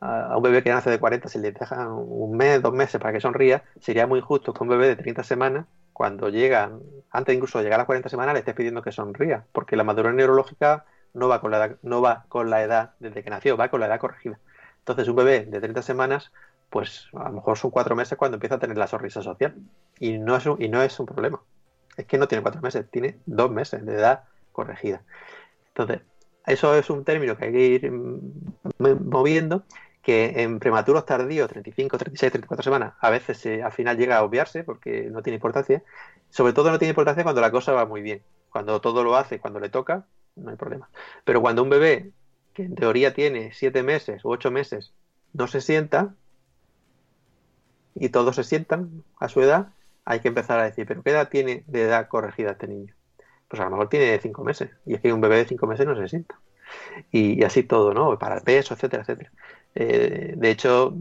a un bebé que nace de 40 si le deja un mes, dos meses para que sonría, sería muy injusto que un bebé de 30 semanas cuando llegan, antes incluso de llegar a las 40 semanas, le estés pidiendo que sonría, porque la madurez neurológica no va con la edad, no va con la edad desde que nació, va con la edad corregida. Entonces, un bebé de 30 semanas, pues a lo mejor son cuatro meses cuando empieza a tener la sonrisa social. Y no es un, y no es un problema. Es que no tiene cuatro meses, tiene dos meses de edad corregida. Entonces, eso es un término que hay que ir mm, moviendo, que en prematuros tardíos, 35, 36, 34 semanas, a veces al final llega a obviarse porque no tiene importancia. Sobre todo no tiene importancia cuando la cosa va muy bien. Cuando todo lo hace, cuando le toca, no hay problema. Pero cuando un bebé que en teoría tiene siete meses u ocho meses, no se sienta, y todos se sientan a su edad, hay que empezar a decir, ¿pero qué edad tiene de edad corregida este niño? Pues a lo mejor tiene cinco meses, y es que un bebé de cinco meses no se sienta. Y, así todo, ¿no? Para el peso, etcétera, etcétera. Eh, de hecho,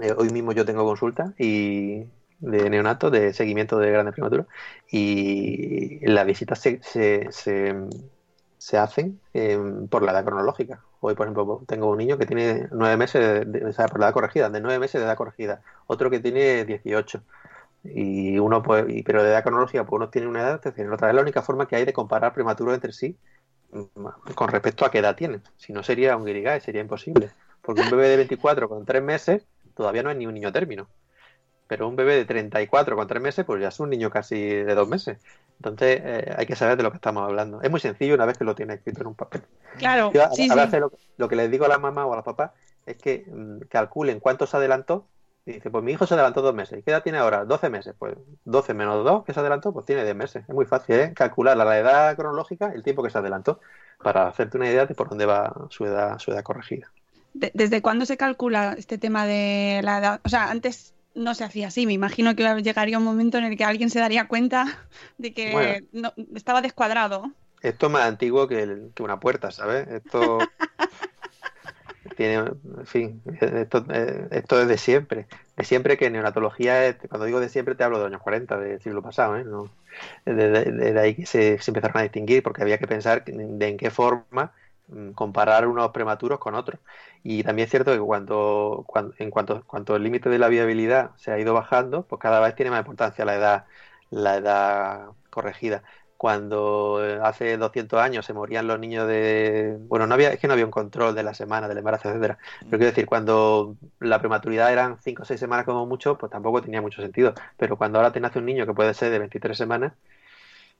eh, hoy mismo yo tengo consulta y de neonato, de seguimiento de grandes prematuros, y las visitas se, se, se hacen em, por la edad cronológica. Hoy, por ejemplo, tengo un niño que tiene nueve meses, de, por la edad corregida, de nueve meses de edad corregida, otro que tiene 18. Y uno, pues, pero de edad cronológica, pues uno tiene una edad, es otra es la única forma que hay de comparar prematuros entre sí mm, con respecto a qué edad tienen. Si no, sería un guirigay, sería imposible. Porque un bebé de 24 con tres meses todavía no es ni un niño término. Pero un bebé de 34 con tres meses, pues ya es un niño casi de dos meses. Entonces eh, hay que saber de lo que estamos hablando. Es muy sencillo una vez que lo tiene escrito en un papel. Claro. a, veces lo, que les digo a la mamá o a la papá es que mm, calculen cuánto se adelantó. Y dice, pues mi hijo se adelantó dos meses. ¿Y qué edad tiene ahora? 12 meses. Pues 12 menos 2 que se adelantó, pues tiene 10 meses. Es muy fácil, ¿eh? Calcular a la edad cronológica el tiempo que se adelantó para hacerte una idea de por dónde va su edad, su edad corregida. ¿Desde cuándo se calcula este tema de la edad? O sea, antes no se hacía así. Me imagino que llegaría un momento en el que alguien se daría cuenta de que no, estaba descuadrado. Esto es más antiguo que, una puerta, ¿sabes? Esto tiene, en fin, esto, eh, esto, es de siempre. De siempre que neonatología, cuando digo de siempre te hablo de los años 40 del siglo pasado, ¿eh? No, de, ahí que se, se, empezaron a distinguir porque había que pensar de en qué forma comparar unos prematuros con otros. Y también es cierto que cuando, en cuanto, cuanto el límite de la viabilidad se ha ido bajando, pues cada vez tiene más importancia la edad, la edad corregida. Cuando eh, hace 200 años se morían los niños de... Bueno, no había, es que no había un control de la semana, del embarazo, etcétera. Pero quiero decir, cuando la prematuridad eran 5 o 6 semanas como mucho, pues tampoco tenía mucho sentido. Pero cuando ahora te nace un niño que puede ser de 23 semanas,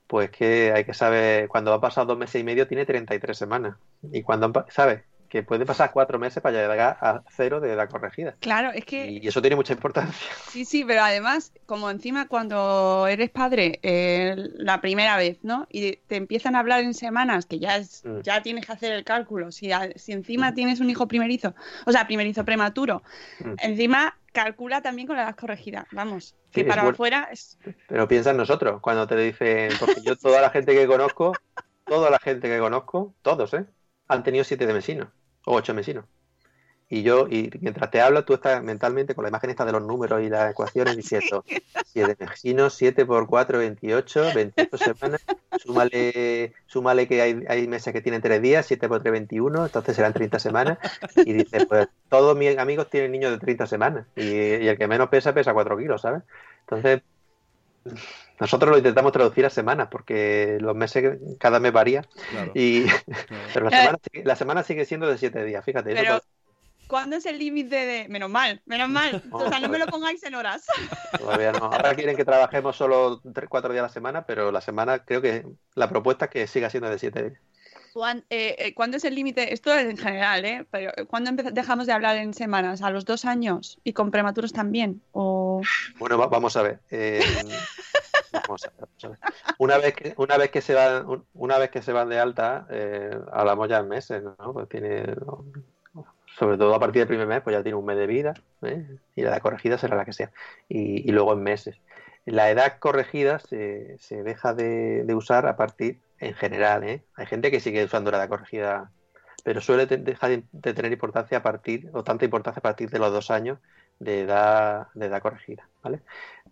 pues que hay que saber, cuando ha pasado dos meses y medio tiene 33 semanas. Y cuando, ¿sabes? Que puede pasar cuatro meses para llegar a cero de edad corregida. Claro, es que... Y eso tiene mucha importancia. Sí, sí, pero además, como encima cuando eres padre eh, la primera vez, ¿no? Y te empiezan a hablar en semanas, que ya, es, mm. ya tienes que hacer el cálculo. Si, si encima mm. tienes un hijo primerizo, o sea, primerizo prematuro, mm. encima calcula también con la edad corregida. Vamos, que para afuera es... Pero piensa en nosotros, cuando te dicen, porque yo toda la gente que conozco, toda la gente que conozco, todos, ¿eh? Han tenido siete de mesino, o ocho mesinos. Y yo, y mientras te hablo, tú estás mentalmente con la imagen esta de los números y las ecuaciones diciendo 7 vecinos, 7 por 4, 28, 28 semanas, súmale, súmale que hay, hay meses que tienen 3 días, 7 por 3, 21, entonces serán 30 semanas. Y dices, pues todos mis amigos tienen niños de 30 semanas y, el que menos pesa pesa 4 kilos, ¿sabes? Entonces, nosotros lo intentamos traducir a semanas porque los meses cada mes varía. Y, Pero la semana, la semana, sigue siendo de 7 días, fíjate. Eso ¿Cuándo es el límite de.? Menos mal, menos mal. O sea, no me lo pongáis en horas. Todavía no. Ahora quieren que trabajemos solo 3, 4 días a la semana, pero la semana creo que la propuesta es que siga siendo de 7 días. Eh, eh, ¿Cuándo es el límite? Esto en general, ¿eh? Pero ¿cuándo dejamos de hablar en semanas? ¿A los dos años? ¿Y con prematuros también? O... Bueno, vamos a ver. Eh, vamos a ver, Una vez que, una vez que se van, una vez que se van de alta, hablamos ya en meses, ¿no? Pues tiene sobre todo a partir del primer mes, pues ya tiene un mes de vida ¿eh? y la edad corregida será la que sea. Y, luego en meses. La edad corregida se, se deja de, usar a partir, en general, ¿eh? hay gente que sigue usando la edad corregida, pero suele dejar de, tener importancia a partir, o tanta importancia a partir de los dos años de edad, de edad corregida. ¿vale?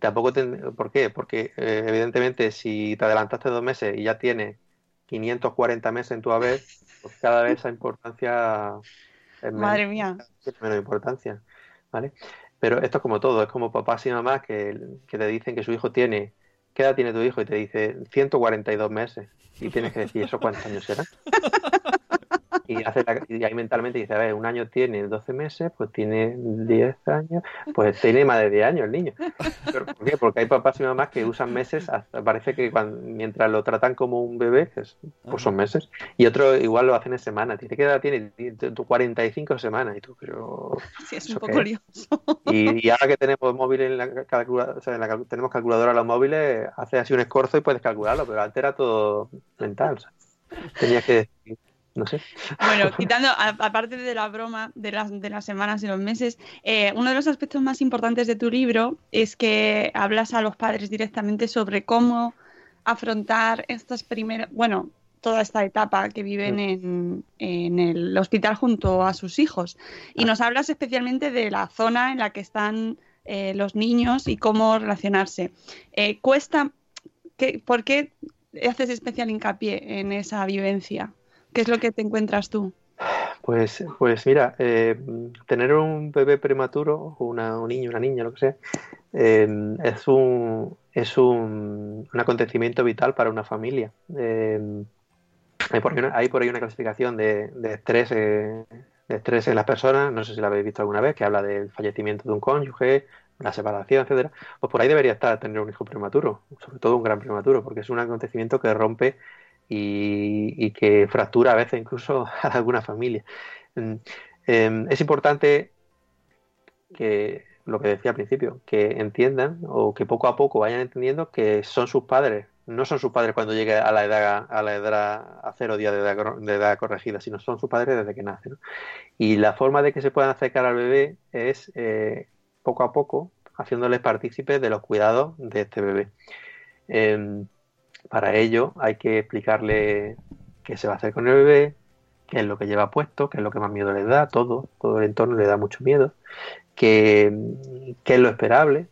Tampoco ¿Por qué? Porque eh, evidentemente si te adelantaste dos meses y ya tienes 540 meses en tu haber, pues cada vez esa importancia Madre mía. Tiene menos importancia, ¿vale? Pero esto es como todo, es como papás y mamás que, que te dicen que su hijo tiene ¿qué edad tiene tu hijo? Y te dice 142 meses. Y tienes que decir, ¿eso cuántos años será? y, hace y ahí mentalmente dice, a ver, un año tiene 12 meses, pues tiene 10 años, pues tiene más de 10 años el niño. ¿Pero ¿Por qué? Porque hay papás y mamás que usan meses, hasta parece que cuando, mientras lo tratan como un bebé, pues, pues son meses. Y otro igual lo hacen en semanas. Dice, ¿qué edad tiene? 45 semanas. Y tú, pero... Sí, es un poco lioso. Y, y, ahora que tenemos móviles en la calculadora, o sea, en la, tenemos calculadora en los móviles, hace así un escorzo y puedes calcularlo, pero antes era todo mental. O sea, tenías que no sé. Bueno, quitando, aparte de la broma de las, de las semanas y los meses, eh, uno de los aspectos más importantes de tu libro es que hablas a los padres directamente sobre cómo afrontar estas primeras, bueno, toda esta etapa que viven mm. en, en, el hospital junto a sus hijos. Y ah. nos hablas especialmente de la zona en la que están eh, los niños y cómo relacionarse. Eh, ¿Cuesta, que, por qué haces especial hincapié en esa vivencia? ¿Qué es lo que te encuentras tú? Pues, pues mira, eh, tener un bebé prematuro, una, un niño, una niña, lo que sea, eh, es un es un, un, acontecimiento vital para una familia. Eh, hay, por hay, por ahí, una clasificación de, de estrés de estrés en las personas, no sé si la habéis visto alguna vez, que habla del fallecimiento de un cónyuge, la separación, etcétera. Pues por ahí debería estar tener un hijo prematuro, sobre todo un gran prematuro, porque es un acontecimiento que rompe y, que fractura a veces incluso a alguna familia. Mm, em, es importante que, lo que decía al principio, que entiendan o que poco a poco vayan entendiendo que son sus padres. No son sus padres cuando llegue a la edad a la edad a cero días de edad, corregida, sino son sus padres desde que nacen. Y la forma de que se puedan acercar al bebé es eh, poco a poco haciéndoles partícipes de los cuidados de este bebé. Eh, para ello hay que explicarle qué se va a hacer con el bebé, qué es lo que lleva puesto, qué es lo que más miedo le da, todo, todo el entorno le da mucho miedo, qué, es lo esperable,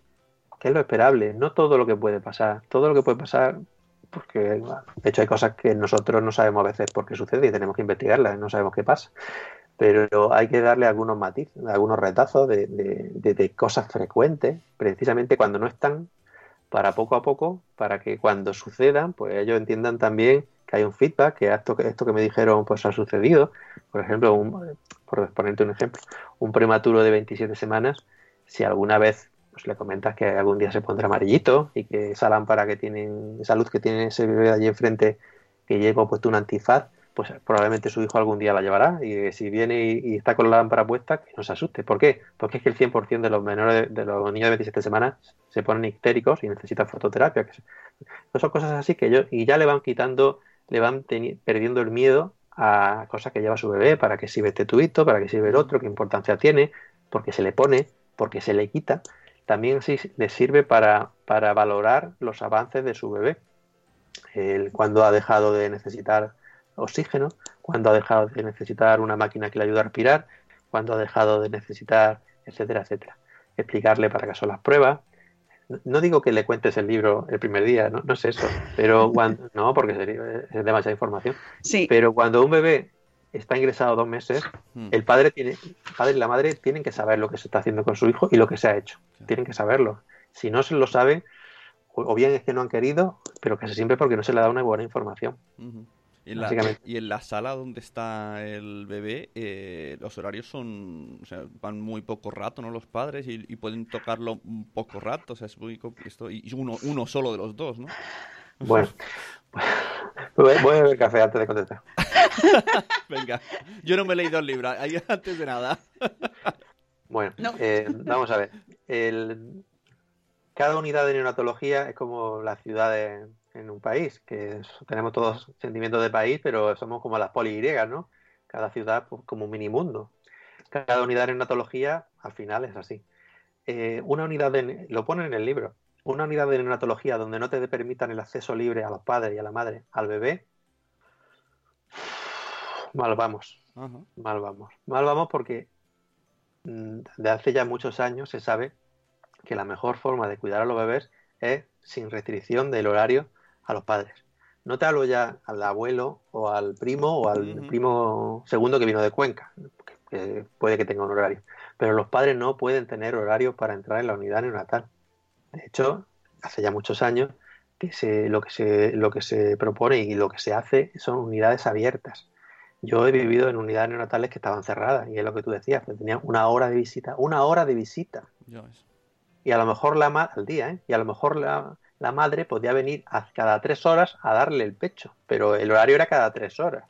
qué es lo esperable, no todo lo que puede pasar, todo lo que puede pasar, porque de hecho hay cosas que nosotros no sabemos a veces por qué sucede y tenemos que investigarlas, no sabemos qué pasa, pero hay que darle algunos matices, algunos retazos de, de cosas frecuentes, precisamente cuando no están para poco a poco, para que cuando sucedan, pues ellos entiendan también que hay un feedback, que esto, esto que me dijeron pues ha sucedido. Por ejemplo, un, por ponerte un ejemplo, un prematuro de 27 semanas, si alguna vez pues, le comentas que algún día se pondrá amarillito y que esa lámpara que tienen, esa luz que tiene ese bebé allí enfrente, que lleva puesto un antifaz, pues probablemente su hijo algún día la llevará y si viene y, está con la lámpara puesta, que no se asuste. ¿Por qué? Porque es que el 100% de los menores, de, los niños de 27 semanas se ponen histéricos y necesitan fototerapia. Que son cosas así que ellos, y ya le van quitando, le van perdiendo el miedo a cosas que lleva su bebé, para qué sirve este tubito, para qué sirve el otro, qué importancia tiene, porque se le pone, porque se le quita. También sí le sirve para, para valorar los avances de su bebé. Cuando ha dejado de necesitar oxígeno, cuando ha dejado de necesitar una máquina que le ayude a respirar, cuando ha dejado de necesitar, etcétera, etcétera. Explicarle para qué son las pruebas. No digo que le cuentes el libro el primer día, no, no es eso, pero cuando, no, porque es demasiada información. Sí. Pero cuando un bebé está ingresado dos meses, hmm. el padre tiene, el padre y la madre tienen que saber lo que se está haciendo con su hijo y lo que se ha hecho. Tienen que saberlo. Si no se lo saben, o bien es que no han querido, pero casi siempre porque no se le da una buena información. Y en, la, sala donde está el bebé, eh, los horarios son, o sea, van muy poco rato, ¿no? Los padres y, pueden tocarlo un poco rato, o sea, es muy esto, y uno, uno solo de los dos, ¿no? Bueno, voy a beber café antes de contestar. Venga, yo no me he leído el libro, antes de nada. bueno, eh, vamos a ver. El, cada unidad de neonatología es como la ciudad de en un país, que tenemos todos sentimientos de país, pero somos como las poligriegas, ¿no? Cada ciudad pues, como un mini mundo. Cada unidad de neonatología al final es así. Eh, una unidad de, lo ponen en el libro, una unidad de neonatología donde no te permitan el acceso libre a los padres y a la madre, al bebé, mal vamos, mal vamos, mal vamos porque mm, de hace ya muchos años se sabe que la mejor forma de cuidar a los bebés es sin restricción del horario a los padres. No te hablo ya al abuelo o al primo o al primo segundo que vino de Cuenca, que puede que tenga un horario. Pero los padres no pueden tener horario para entrar en la unidad neonatal. De hecho, hace ya muchos años que se, lo, que se, lo que se propone y lo que se hace son unidades abiertas. Yo he vivido en unidades neonatales que estaban cerradas y es lo que tú decías, que tenían una hora de visita, una hora de visita. Y a lo mejor la al día, ¿eh? Y a lo mejor la, la madre podía venir a cada tres horas a darle el pecho, pero el horario era cada tres horas.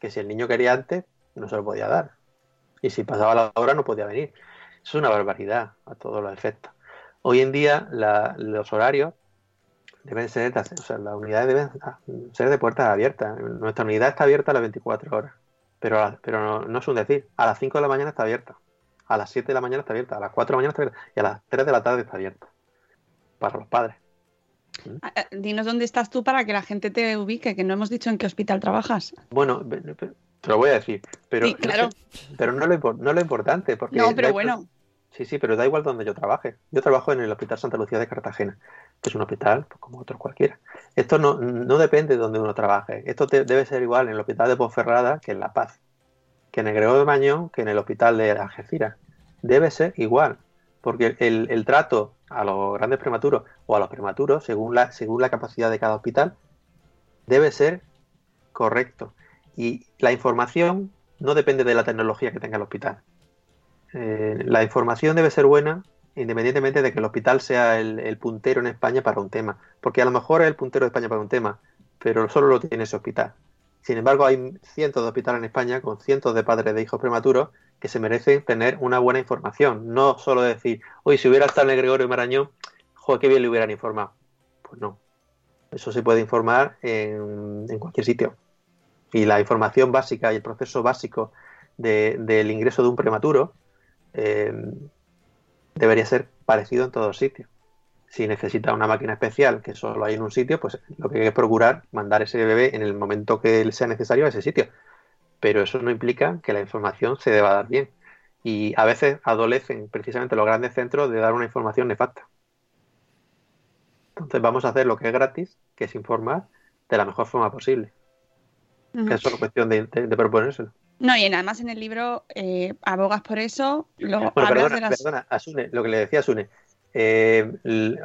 Que si el niño quería antes, no se lo podía dar. Y si pasaba la hora, no podía venir. Es una barbaridad a todos los efectos. Hoy en día los horarios deben ser, o sea, las unidades deben ser de puertas abiertas. Nuestra unidad está abierta a las 24 horas, pero, pero no, es un decir. A las 5 de la mañana está abierta, a las 7 de la mañana está abierta, a las 4 de la mañana está abierta y a las 3 de la tarde está abierta para los padres. Ah, ah, dinos dónde estás tú para que la gente te ubique, que no hemos dicho en qué hospital trabajas. Bueno, te lo voy a decir, pero, claro. pero no, lo, no lo importante. Porque no, pero bueno. Sí, sí, pero da igual donde yo trabaje. Yo trabajo en el Hospital Santa Lucía de Cartagena, que es un hospital pues, como otros cualquiera. Esto no, no depende de donde uno trabaje. Esto debe ser igual en el Hospital de Ponferrada que en La Paz, que en el Gregorio de Mañón, que en el Hospital de Algeciras. Debe ser igual, porque el, el trato a los grandes prematuros o a los prematuros, según la, según la capacidad de cada hospital, debe ser correcto. Y la información no depende de la tecnología que tenga el hospital. Eh, la información debe ser buena independientemente de que el hospital sea el, puntero en España para un tema. Porque a lo mejor es el puntero de España para un tema, pero solo lo tiene ese hospital. Sin embargo, hay cientos de hospitales en España con cientos de padres de hijos prematuros que se merecen tener una buena información. No solo decir, oye, si hubiera estado en el Gregorio Marañón, joder, qué bien le hubieran informado. Pues no. Eso se puede informar en, cualquier sitio. Y la información básica y el proceso básico del ingreso de un prematuro eh, debería ser parecido en todos sitios. Si necesita una máquina especial que solo hay en un sitio, pues lo que hay que procurar mandar ese bebé en el momento que sea necesario a ese sitio. Pero eso no implica que la información se deba dar bien. Y a veces adolecen precisamente los grandes centros de dar una información nefasta. Entonces vamos a hacer lo que es gratis, que es informar de la mejor forma posible. Es solo cuestión de, de proponérselo. No, y además en el libro eh, abogas por eso. Lo, perdona, Asune, lo que le decía Asune. Eh,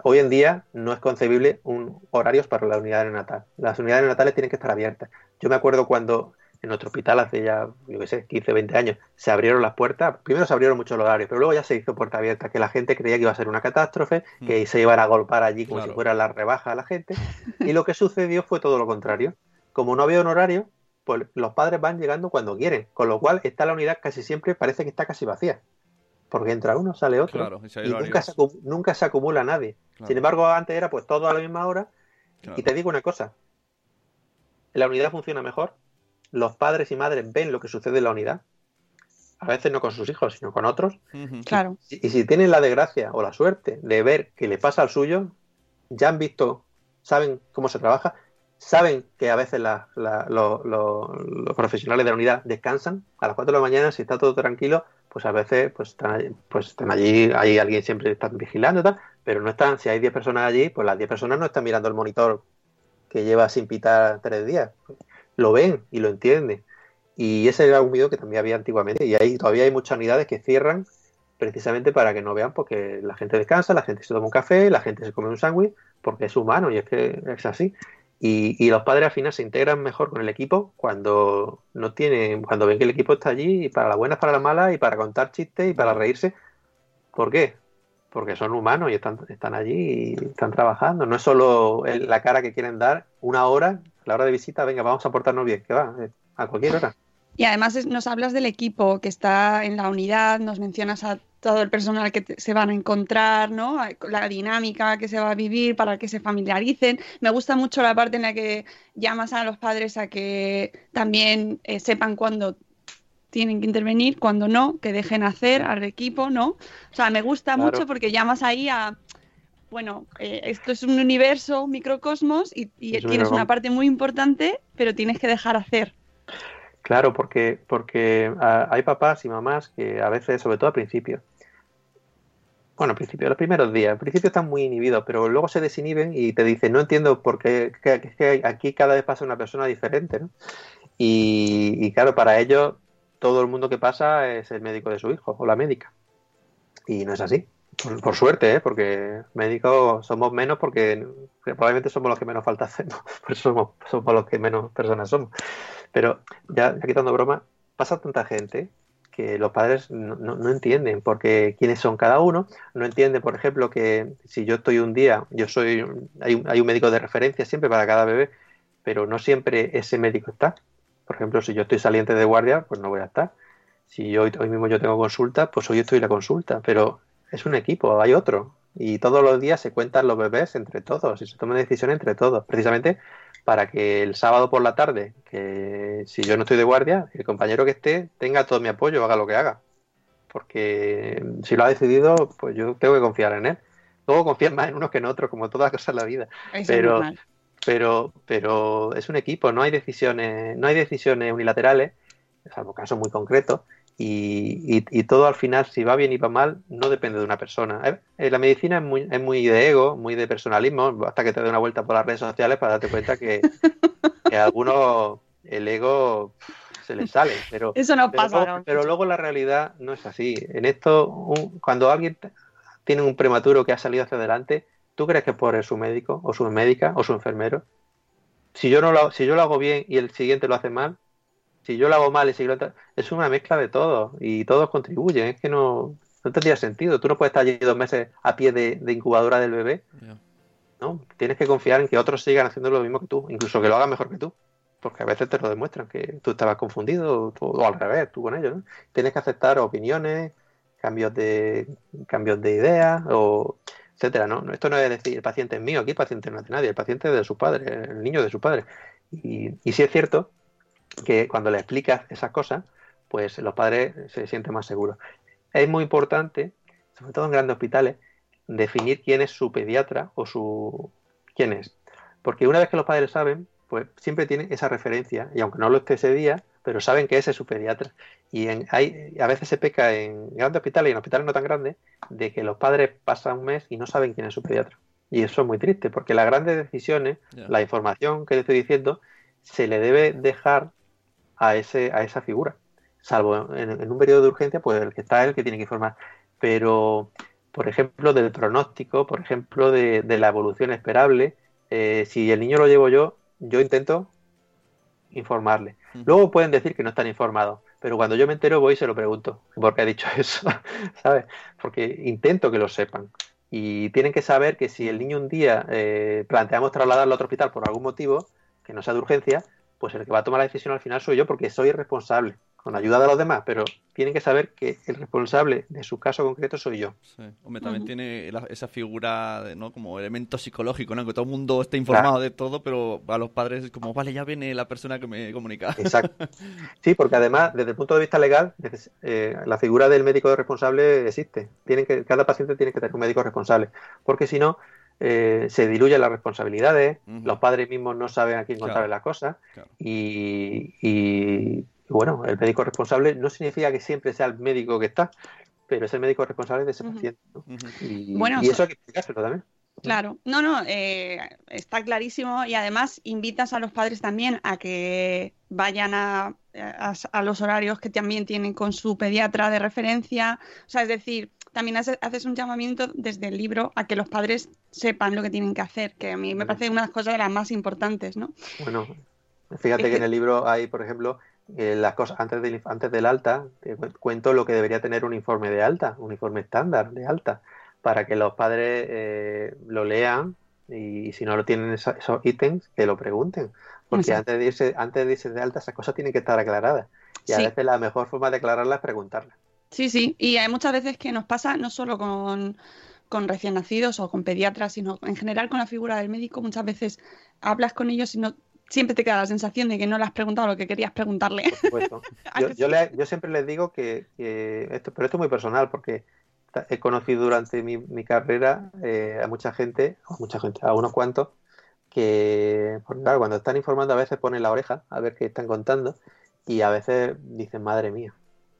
hoy en día no es concebible un horarios para la unidad neonatal. Las unidades neonatales tienen que estar abiertas. Yo me acuerdo cuando en nuestro hospital hace ya, yo qué sé, 15, 20 años, se abrieron las puertas. Primero se abrieron muchos horarios, pero luego ya se hizo puerta abierta, que la gente creía que iba a ser una catástrofe, mm. que se iban a golpar allí como si fuera la rebaja a la gente. Y lo que sucedió fue todo lo contrario. Como no había un horario, pues los padres van llegando cuando quieren, con lo cual está la unidad casi siempre parece que está casi vacía. Porque entra uno, sale otro. y, nunca se, nunca se, acumula nadie. Sin embargo, antes era pues todo a la misma hora. Y te digo una cosa, la unidad funciona mejor, los padres y madres ven lo que sucede en la unidad, a veces no con sus hijos, sino con otros. Claro. Y, y, si tienen la desgracia o la suerte de ver que le pasa al suyo, ya han visto, saben cómo se trabaja, saben que a veces los profesionales de la unidad descansan a las 4 de la mañana, si está todo tranquilo, pues a veces pues están, allí, pues están allí, hay alguien siempre están vigilando y tal, pero no están, si hay 10 personas allí, pues las 10 personas no están mirando el monitor que lleva sin pitar tres días. Lo ven y lo entienden. Y ese era un miedo que también había antiguamente. Y ahí todavía hay muchas unidades que cierran precisamente para que no vean, porque la gente descansa, la gente se toma un café, la gente se come un sándwich, porque es humano y es que es así. Y, los padres al final se integran mejor con el equipo cuando no tienen, cuando ven que el equipo está allí para las buenas, para las malas y para contar chistes y para reírse. ¿Por qué? Porque son humanos y están, están allí y están trabajando. No es solo la cara que quieren dar una hora, la hora de visita, venga, vamos a portarnos bien, que va, eh, a cualquier hora. Y además nos hablas del equipo que está en la unidad, nos mencionas a todo el personal que se van a encontrar, ¿no? La dinámica que se va a vivir para que se familiaricen. Me gusta mucho la parte en la que llamas a los padres a que también eh, sepan cuándo tienen que intervenir, cuándo no, que dejen hacer al equipo, ¿no? O sea, me gusta mucho porque llamas ahí a, bueno, eh, esto es un universo, un microcosmos y, tienes una parte muy importante, pero tienes que dejar hacer. Claro, porque, porque hay papás y mamás que a veces, sobre todo al principio, bueno, al principio, los primeros días, al principio están muy inhibidos, pero luego se desinhiben y te dicen, no entiendo por qué que, aquí cada vez pasa una persona diferente, ¿no? Y, claro, para ellos todo el mundo que pasa es el médico de su hijo o la médica. Y no es así. Por, suerte, ¿eh? porque médicos somos menos porque probablemente somos los que menos falta hacemos, por eso somos, somos los que menos personas somos. Pero ya, quitando broma, pasa tanta gente que los padres no, entienden porque quiénes son cada uno, no entienden, por ejemplo, que si yo estoy un día, yo soy, hay un, hay un médico de referencia siempre para cada bebé, pero no siempre ese médico está. Por ejemplo, si yo estoy saliente de guardia, pues no voy a estar. Si hoy, hoy mismo yo tengo consulta, pues hoy estoy en la consulta, pero es un equipo, hay otro. Y todos los días se cuentan los bebés entre todos y se toman decisiones entre todos, precisamente para que el sábado por la tarde, que si yo no estoy de guardia, el compañero que esté tenga todo mi apoyo, haga lo que haga. Porque si lo ha decidido, pues yo tengo que confiar en él. Luego confían más en unos que en otros, como todas las cosas en la vida. pero, pero, pero es un equipo, no hay decisiones, no hay decisiones unilaterales, salvo casos muy concretos, y, y, todo al final, si va bien y va mal, no depende de una persona. Eh, eh, la medicina es muy, es muy de ego, muy de personalismo, hasta que te dé una vuelta por las redes sociales para darte cuenta que, a algunos el ego se les sale. Pero, Eso no pero pasa. Luego, pero luego la realidad no es así. En esto, cuando alguien tiene un prematuro que ha salido hacia adelante, ¿tú crees que es por su médico o su médica o su enfermero? Si yo, no lo, si yo lo hago bien y el siguiente lo hace mal, si yo lo hago mal y si lo es una mezcla de todo y todos contribuyen. Es que no, no tendría sentido. Tú no puedes estar allí dos meses a pie de, incubadora del bebé. ¿no? Tienes que confiar en que otros sigan haciendo lo mismo que tú, incluso que lo hagan mejor que tú. Porque a veces te lo demuestran, que tú estabas confundido o, al revés, tú con ellos. ¿no? Tienes que aceptar opiniones, cambios de cambios de ideas o etcétera. ¿no? Esto no es decir el paciente es mío, aquí el paciente no es de nadie, el paciente es de su padre, el niño de su padre. Y, y sí es cierto que cuando le explicas esas cosas, pues los padres se sienten más seguros. Es muy importante, sobre todo en grandes hospitales, definir quién es su pediatra o su quién es. Porque una vez que los padres saben, pues siempre tienen esa referencia, y aunque no lo esté ese día, pero saben que ese es su pediatra. Y en, hay, a veces se peca en grandes hospitales y en hospitales no tan grandes de que los padres pasan un mes y no saben quién es su pediatra. Y eso es muy triste, porque las grandes decisiones, la información que le estoy diciendo, se le debe dejar a, ese, a esa figura. Salvo en, un periodo de urgencia, pues el que está el que tiene que informar. Pero, por ejemplo, del pronóstico, por ejemplo, de, la evolución esperable, eh, si el niño lo llevo yo, yo intento informarle. Luego pueden decir que no están informados, pero cuando yo me entero voy y se lo pregunto, ¿por qué ha dicho eso? ¿Sabes? Porque intento que lo sepan. Y tienen que saber que si el niño un día eh, planteamos trasladarlo a otro hospital por algún motivo, que no sea de urgencia, pues el que va a tomar la decisión al final soy yo porque soy responsable, con ayuda de los demás, pero tienen que saber que el responsable de su caso concreto soy yo. Sí. Hombre, también tiene esa figura, ¿no? Como elemento psicológico, ¿no? Que todo el mundo esté informado de todo, pero a los padres es como, vale, ya viene la persona que me comunica. Exacto. Sí, porque además, desde el punto de vista legal, eh, la figura del médico responsable existe. Tienen que, cada paciente tiene que tener un médico responsable, porque si no, eh, se diluyen las responsabilidades, los padres mismos no saben a quién contarle las cosas y, bueno, el médico responsable no significa que siempre sea el médico que está, pero es el médico responsable de ese paciente. y, eso hay que explicárselo también. Claro, no, no, eh, está clarísimo y además invitas a los padres también a que vayan a, a, los horarios que también tienen con su pediatra de referencia, o sea, es decir, también haces un llamamiento desde el libro a que los padres sepan lo que tienen que hacer, que a mí me parece una de las cosas de las más importantes, ¿no? Bueno, fíjate que, en el libro hay, por ejemplo, eh, las cosas antes del, antes del alta, cuento lo que debería tener un informe de alta, un informe estándar de alta, para que los padres eh, lo lean y, si no lo tienen esos, ítems, que lo pregunten. Porque antes de, irse, antes de irse de alta, esas cosas tienen que estar aclaradas. Y a veces la mejor forma de aclararlas es preguntarlas. Sí, sí, y hay muchas veces que nos pasa no solo con, recién nacidos o con pediatras, sino en general con la figura del médico. Muchas veces hablas con ellos y no, siempre te queda la sensación de que no le has preguntado lo que querías preguntarle. Yo, yo, siempre les digo que, esto, pero esto es muy personal porque he conocido durante mi, carrera eh, a mucha gente, a mucha gente, a unos cuantos, que claro, cuando están informando a veces ponen la oreja a ver qué están contando y a veces dicen, madre mía,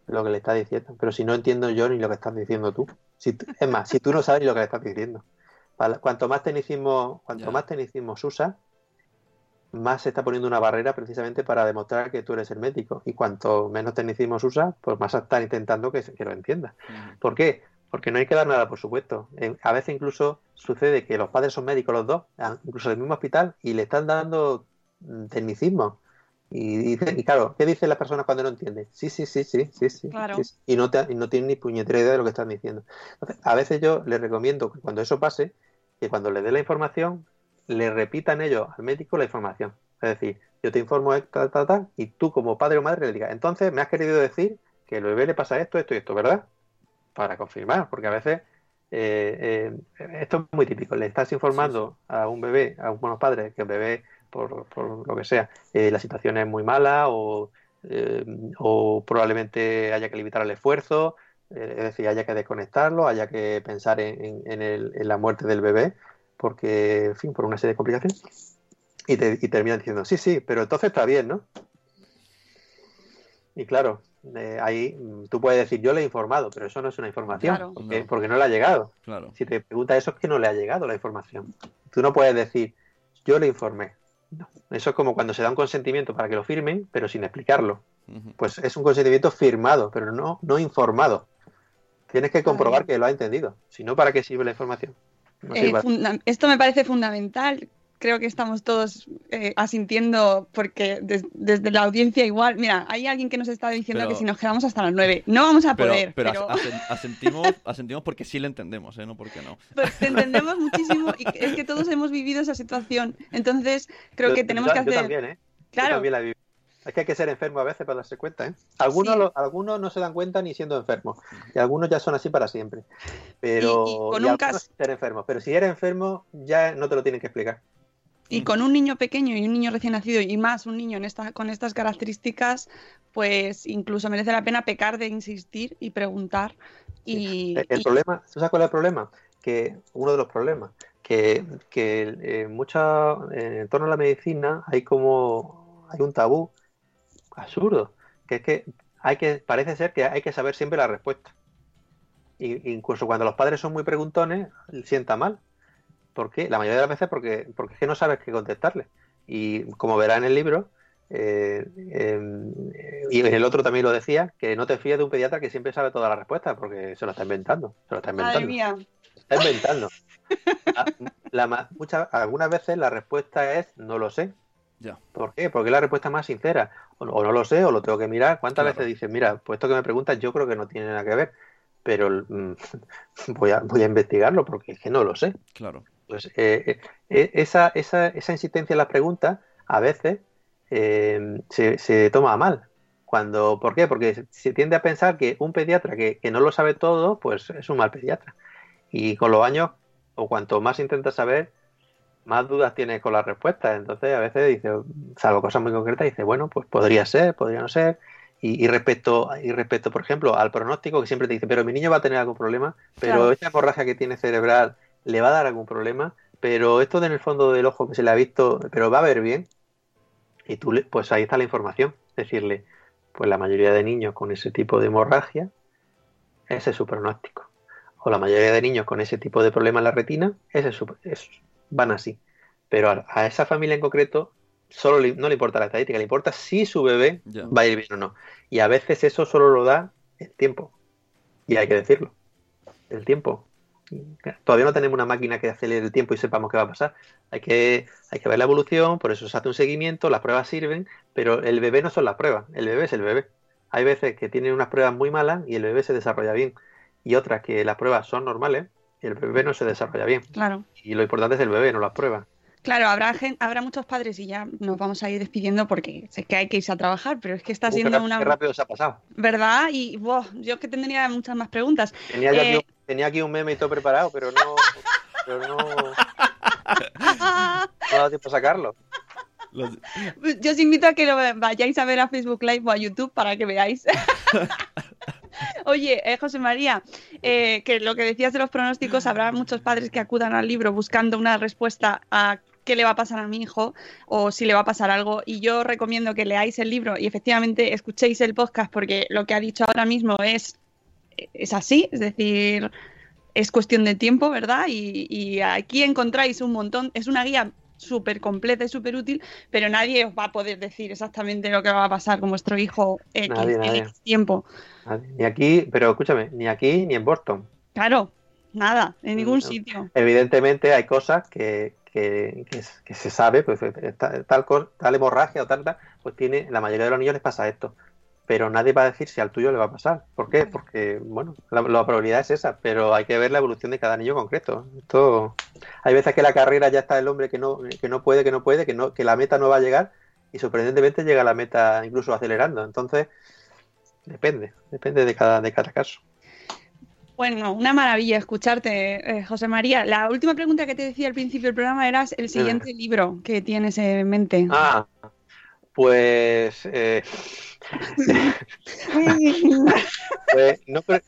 lo que le está diciendo. Pero si no entiendo yo ni lo que estás diciendo tú. Si, es más, si tú no sabes ni lo que le estás diciendo. Cuanto más tecnicismo, cuanto más tecnicismo usa, más se está poniendo una barrera precisamente para demostrar que tú eres el médico. Y cuanto menos tecnicismos usa, pues más están intentando que, que lo entienda. ¿Por qué? porque no hay que dar nada por supuesto. A veces incluso sucede que los padres son médicos los dos, incluso del mismo hospital, y le están dando mm, tecnicismo. Y, y, claro, ¿qué dicen las personas cuando no entienden? Sí, sí, sí, sí, sí, sí. Y, no te, no tienen ni puñetera idea de lo que están diciendo. a veces yo les recomiendo que cuando eso pase, que cuando le dé la información, le repitan ellos al médico la información. Es decir, yo te informo tal, tal, tal, y tú como padre o madre le digas, entonces me has querido decir que al bebé le pasa esto, esto y esto, ¿verdad? Para confirmar, porque a veces eh, eh, esto es muy típico, le estás informando a un bebé, a unos padres, que el bebé, por, por lo que sea, eh, la situación es muy mala o, o probablemente haya que limitar el esfuerzo, es decir, haya que desconectarlo, haya que pensar en, en, el, en la muerte del bebé, porque, en fin, por una serie de complicaciones. Y, te, y terminan diciendo, sí, sí, pero entonces está bien, ¿no? Y claro, eh, ahí mm, tú puedes decir, yo le he informado, pero eso no es una información, porque, no. le ha llegado. Si te pregunta eso es que no le ha llegado la información. Tú no puedes decir, yo le informé. Eso es como cuando se da un consentimiento para que lo firmen, pero sin explicarlo. Pues es un consentimiento firmado, pero no, no informado. Tienes que comprobar que lo ha entendido. Si no, ¿para qué sirve la información? Eh, esto me parece fundamental creo que estamos todos eh, asintiendo porque desde la audiencia igual, mira, hay alguien que nos está diciendo que si nos quedamos hasta las nueve no vamos a poder. Pero, asentimos, asentimos porque sí le entendemos, ¿eh? No porque no. Pues entendemos muchísimo y es que todos hemos vivido esa situación. Entonces, creo que tenemos que hacer... Yo también, ¿eh? Claro. también la he Es que hay que ser enfermo a veces para darse cuenta, ¿eh? Algunos, algunos no se dan cuenta ni siendo enfermos. Y algunos ya son así para siempre. Pero... Y, con un caso... ser enfermo. Pero si eres enfermo, ya no te lo tienen que explicar. Y con un niño pequeño y un niño recién nacido y más un niño en esta, con estas características, pues incluso merece la pena pecar de insistir y preguntar. Y, el, problema, ¿sabes cuál es el problema? Que uno de los problemas, que, que eh, mucha, en torno a la medicina hay como hay un tabú absurdo, que es que hay que parece ser que hay que saber siempre la respuesta. Y, incluso cuando los padres son muy preguntones, sienta mal, ¿Por qué? La mayoría de las veces porque, porque es que no sabes qué contestarle. Y como verá en el libro, eh, em, y en el otro también lo decía, que no te fíes de un pediatra que siempre sabe todas las respuestas, porque se lo está inventando. Se lo está inventando. mía. está inventando. Muchas, algunas veces la respuesta es no lo sé. Ya. ¿Por qué? Porque es la respuesta más sincera. O, no lo sé, o lo tengo que mirar. ¿Cuántas veces dices, mira, pues esto que me preguntas yo creo que no tiene nada que ver, pero mm, voy, a, voy a investigarlo porque es que no lo sé. Claro. Pues eh, eh, eh, esa, esa, esa, insistencia en las preguntas a veces se, se, toma mal. Cuando, ¿Por qué? Porque se tiende a pensar que un pediatra que, no lo sabe todo, pues es un mal pediatra. Y con los años, o cuanto más intenta saber, más dudas tiene con las respuestas. Entonces, a veces dice, salvo cosas muy concretas, dice, bueno, pues podría ser, podría no ser. Y, respecto, y respecto, por ejemplo, al pronóstico, que siempre te dice, pero mi niño va a tener algún problema, pero esta hemorragia que tiene cerebral le va a dar algún problema, pero esto en el fondo del ojo que se le ha visto, pero va a ver bien, y tú, pues ahí está la información, decirle, pues la mayoría de niños con ese tipo de hemorragia, ese es su pronóstico. O la mayoría de niños con ese tipo de problema en la retina, ese es su, van así. Pero a, esa familia en concreto solo no le importa la estadística, le importa si su bebé va a ir bien o no. Y a veces eso solo lo da el tiempo. Y hay que decirlo. El tiempo. Todavía no tenemos una máquina que acelere el tiempo y sepamos qué va a pasar. Hay que, hay que ver la evolución, por eso se hace un seguimiento, las pruebas sirven, pero el bebé no son las pruebas, el bebé es el bebé. Hay veces que tienen unas pruebas muy malas y el bebé se desarrolla bien, y otras que las pruebas son normales y el bebé no se desarrolla bien. Claro. Y lo importante es el bebé, no las pruebas. Claro, habrá, habrá muchos padres y ya nos vamos a ir despidiendo porque sé que hay que irse a trabajar, pero es que está siendo una... Qué rápido se ha pasado. ¿Verdad? Y wow, yo que tendría muchas más preguntas. Tenía, aquí, eh, tenía, aquí, un meme y todo preparado, pero no... pero no... no ha dado tiempo a sacarlo. Yo os invito a que lo vayáis a ver a Facebook Live o a YouTube para que veáis. Oye, eh, José María, eh, que lo que decías de los pronósticos, habrá muchos padres que acudan al libro buscando una respuesta a qué le va a pasar a mi hijo o si le va a pasar algo. Y yo recomiendo que leáis el libro y efectivamente escuchéis el podcast porque lo que ha dicho ahora mismo es, es así, es decir, es cuestión de tiempo, ¿verdad? Y, y aquí encontráis un montón, es una guía súper completa y súper útil, pero nadie os va a poder decir exactamente lo que va a pasar con vuestro hijo en X tiempo. Ni aquí, pero escúchame, ni aquí ni en Boston. Claro, nada, en ningún sitio. Evidentemente hay cosas que, que, se sabe, pues eh, tal, tal hemorragia o tal, pues tiene, la mayoría de los niños les pasa esto. Pero nadie va a decir si al tuyo le va a pasar. ¿Por qué? Porque, bueno, la, probabilidad es esa, pero hay que ver la evolución de cada niño concreto. Esto, hay veces que la carrera ya está el hombre que no, que no puede, que no puede, que, no, que la meta no va a llegar y sorprendentemente llega a la meta incluso acelerando. Entonces, depende, depende de cada, de cada caso. Bueno, una maravilla escucharte, eh, José María. La última pregunta que te decía al principio del programa era el siguiente libro que tienes en mente. Ah, pues, eh, pues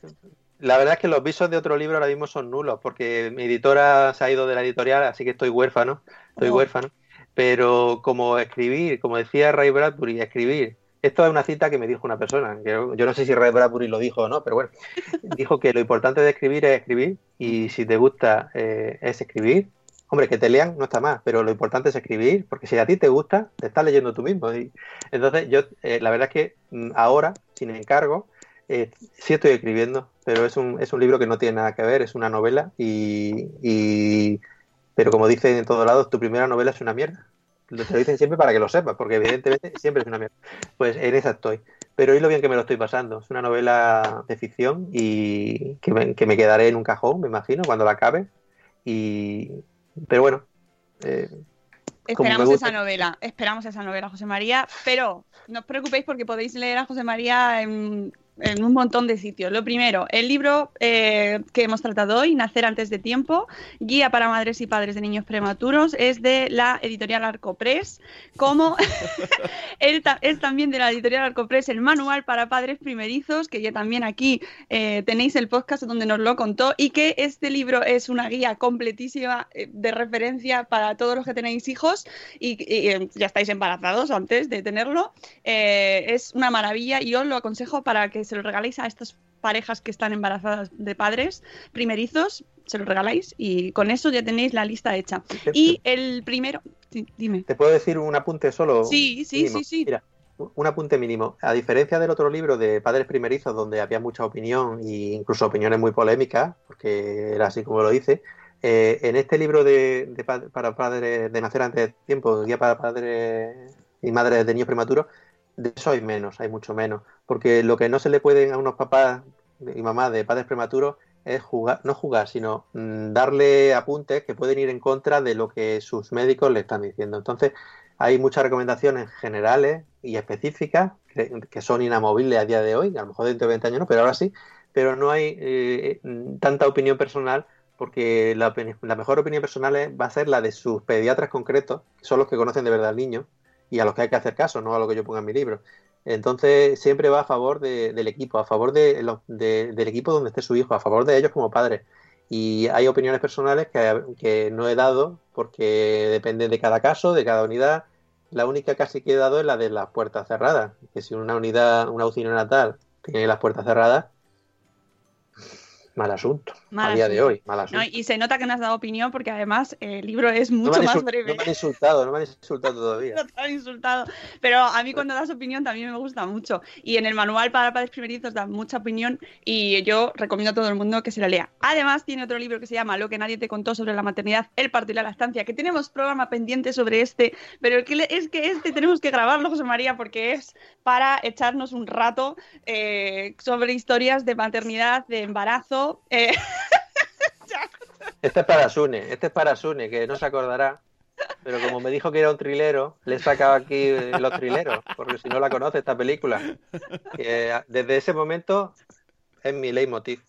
la verdad es que los visos de otro libro ahora mismo son nulos, porque mi editora se ha ido de la editorial, así que estoy huérfano, estoy oh. huérfano. Pero como escribir, como decía Ray Bradbury, escribir esto es una cita que me dijo una persona, yo, no sé si Ray Bradbury lo dijo o no, pero bueno, dijo que lo importante de escribir es escribir y si te gusta eh, es escribir, hombre, que te lean no está más, pero lo importante es escribir, porque si a ti te gusta, te estás leyendo tú mismo. Y, entonces yo, eh, la verdad es que mm, ahora, sin encargo, eh, sí estoy escribiendo, pero es un, es un libro que no tiene nada que ver, es una novela y, pero como dicen en todos lados, tu primera novela es una mierda. Te lo dicen siempre para que lo sepas, porque evidentemente siempre es una mierda. Pues en esa estoy. Pero hoy lo bien que me lo estoy pasando. Es una novela de ficción y que me, que me quedaré en un cajón, me imagino, cuando la acabe. Y... Pero bueno. Eh, esperamos esa novela, esperamos esa novela, José María. Pero no os preocupéis porque podéis leer a José María en en un montón de sitios. Lo primero, el libro eh, que hemos tratado hoy, Nacer antes de tiempo, guía para madres y padres de niños prematuros, es de la editorial Arcopress, como es también de la editorial Arcopress el manual para padres primerizos, que ya también aquí eh, tenéis el podcast donde nos lo contó, y que este libro es una guía completísima eh, de referencia para todos los que tenéis hijos y, ya estáis embarazados antes de tenerlo. es una maravilla y os lo aconsejo para que se lo regaléis a estas parejas que están embarazadas de padres primerizos, se lo regaláis y con eso ya tenéis la lista hecha. Y el primero, dime. ¿Te puedo decir un apunte solo? Sí, sí, sí, sí. Mira, un apunte mínimo. A diferencia del otro libro de Padres Primerizos, donde había mucha opinión e incluso opiniones muy polémicas, porque era así como lo dice, eh, en este libro de, para padres de nacer antes de tiempo, guía para padres y madres de niños prematuros, de eso hay menos, hay mucho menos. Porque lo que no se le pueden a unos papás y mamás de padres prematuros es jugar, no jugar, sino mm, darle apuntes que pueden ir en contra de lo que sus médicos le están diciendo. Entonces, hay muchas recomendaciones generales y específicas que, son inamovibles a día de hoy, a lo mejor dentro de 20 años no, pero ahora sí, pero no hay eh, tanta opinión personal porque la, la, mejor opinión personal va a ser la de sus pediatras concretos, que son los que conocen de verdad al niño, y a los que hay que hacer caso, no a lo que yo ponga en mi libro. Entonces siempre va a favor del equipo, a favor de, del equipo donde esté su hijo, a favor de ellos como padres. Y hay opiniones personales que, que, no he dado porque depende de cada caso, de cada unidad. La única casi que he dado es la de las puertas cerradas, que si una unidad, una UCI natal tiene las puertas cerradas, mal asunto a día de hoy. Mal asunto. y se nota que no has dado opinión porque además el libro es mucho más breve. No me han insultado, no me han insultado todavía. no te han insultado. Pero a mí cuando das opinión también me gusta mucho. Y en el manual para padres primerizos da mucha opinión y yo recomiendo a todo el mundo que se lo lea. Además tiene otro libro que se llama Lo que nadie te contó sobre la maternidad, el parto y la lactancia, que tenemos programa pendiente sobre este, pero es que este tenemos que grabarlo, José María, porque es para echarnos un rato eh, sobre historias de maternidad, de embarazo. Eh, Este es para Sune, este es para Sune, que no se acordará. Pero como me dijo que era un trilero, le he sacado aquí los trileros, porque si no la conoce esta película. desde ese momento es mi leitmotiv.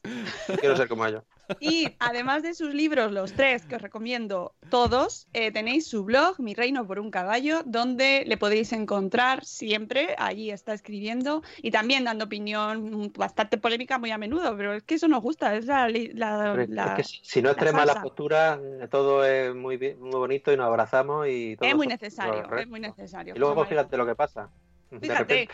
Quiero ser como ellos. Y además de sus libros, los tres que os recomiendo todos, eh, tenéis su blog, Mi Reino por un Caballo, donde le podéis encontrar siempre, allí está escribiendo y también dando opinión bastante polémica muy a menudo, pero es que eso nos gusta, es la... es que si, no extrema la, postura, todo es muy, muy bonito y nos abrazamos y todo. Es muy necesario, es muy necesario. Y luego fíjate lo que pasa. Fíjate.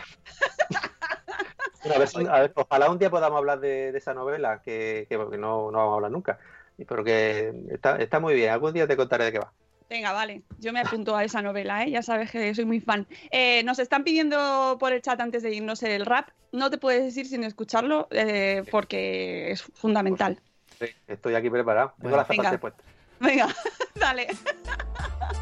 A, ver, ojalá un día podamos hablar de, esa novela, que, porque no, no, vamos a hablar nunca. Pero que está, está muy bien. Algún día te contaré de qué va. Venga, vale. Yo me apunto a esa novela, ¿eh? Ya sabes que soy muy fan. Eh, nos están pidiendo por el chat antes de irnos el rap. No te puedes decir sin escucharlo eh, porque es fundamental. Estoy aquí preparado. Tengo las zapatas puestas. Venga, dale.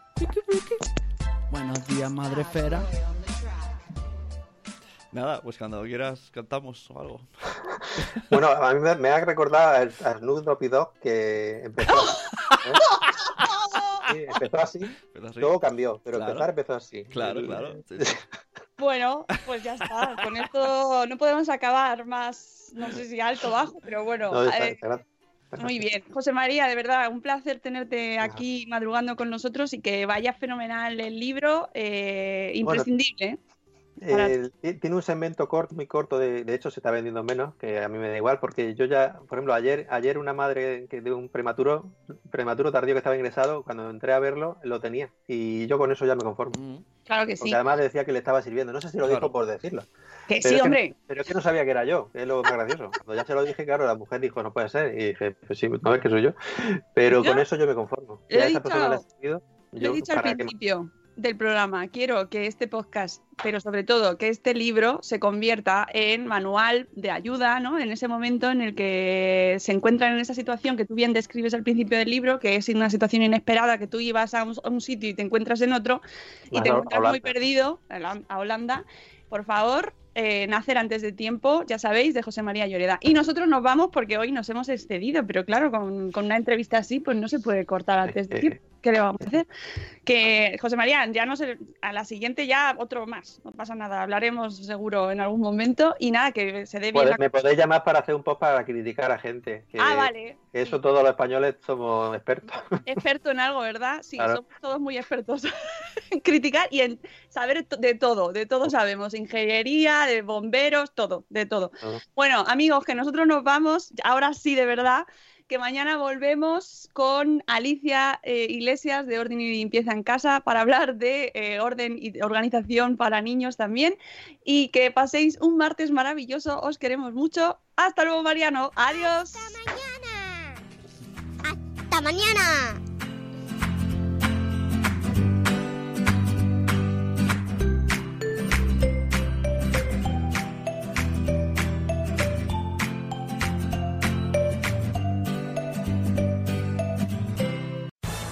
Buenos días, madre fera. Nada, pues cuando quieras cantamos o algo. Bueno, a mí me, ha recordado al, al Dog que empezó, ¿eh? sí, empezó así, luego cambió, pero empezar empezó así. Claro, claro. Bueno, pues ya está. Con esto no podemos acabar más, no sé si alto o bajo, pero bueno. No, está, eh, está, muy bien. José María, de verdad, un placer tenerte aquí madrugando con nosotros y que vaya fenomenal el libro, eh, imprescindible. Bueno, eh, tiene un segmento corto, muy corto, de, de, hecho se está vendiendo menos, que a mí me da igual, porque yo ya, por ejemplo, ayer, ayer una madre que de un prematuro, prematuro tardío que estaba ingresado, cuando entré a verlo, lo tenía. Y yo con eso ya me conformo. Mm, claro que sí. Porque además decía que le estaba sirviendo. No sé si lo claro. dijo por decirlo. Que pero sí, es hombre. Que, pero es que no sabía que era yo, que es lo más gracioso. Cuando ya se lo dije, claro, la mujer dijo, no puede ser. Y dije, pues sí, no ves que soy yo. Pero yo, con eso yo me conformo. A esa dicho, ha servido. Yo, he dicho al principio que... del programa, quiero que este podcast, pero sobre todo que este libro se convierta en manual de ayuda, ¿no? En ese momento en el que se encuentran en esa situación que tú bien describes al principio del libro, que es una situación inesperada, que tú ibas a un, a un sitio y te encuentras en otro y te encuentras muy perdido a Holanda. Por favor, eh, Nacer antes de tiempo, ya sabéis, de José María Lloreda. Y nosotros nos vamos porque hoy nos hemos excedido, pero claro, con, con una entrevista así, pues no se puede cortar antes de tiempo. ¿Qué le vamos a hacer? Que José María, ya no sé, a la siguiente ya otro más, no pasa nada, hablaremos seguro en algún momento y nada, que se dé bien. Podéis- la- Me podéis llamar para hacer un post para criticar a gente. Que, Ah, vale. que eso todos los españoles somos expertos. Experto en algo, ¿verdad? Sí, Claro. somos todos muy expertos en criticar y en saber de todo, de todo sabemos, ingeniería, de bomberos, todo, de todo. Todo. Bueno, amigos, que nosotros nos vamos, ahora sí, de verdad, que mañana volvemos con Alicia eh, Iglesias de Orden y Limpieza en Casa para hablar de eh, orden y organización para niños también. Y que paséis un martes maravilloso, os queremos mucho. Hasta luego, Mariano. Adiós. ¡Hasta mañana!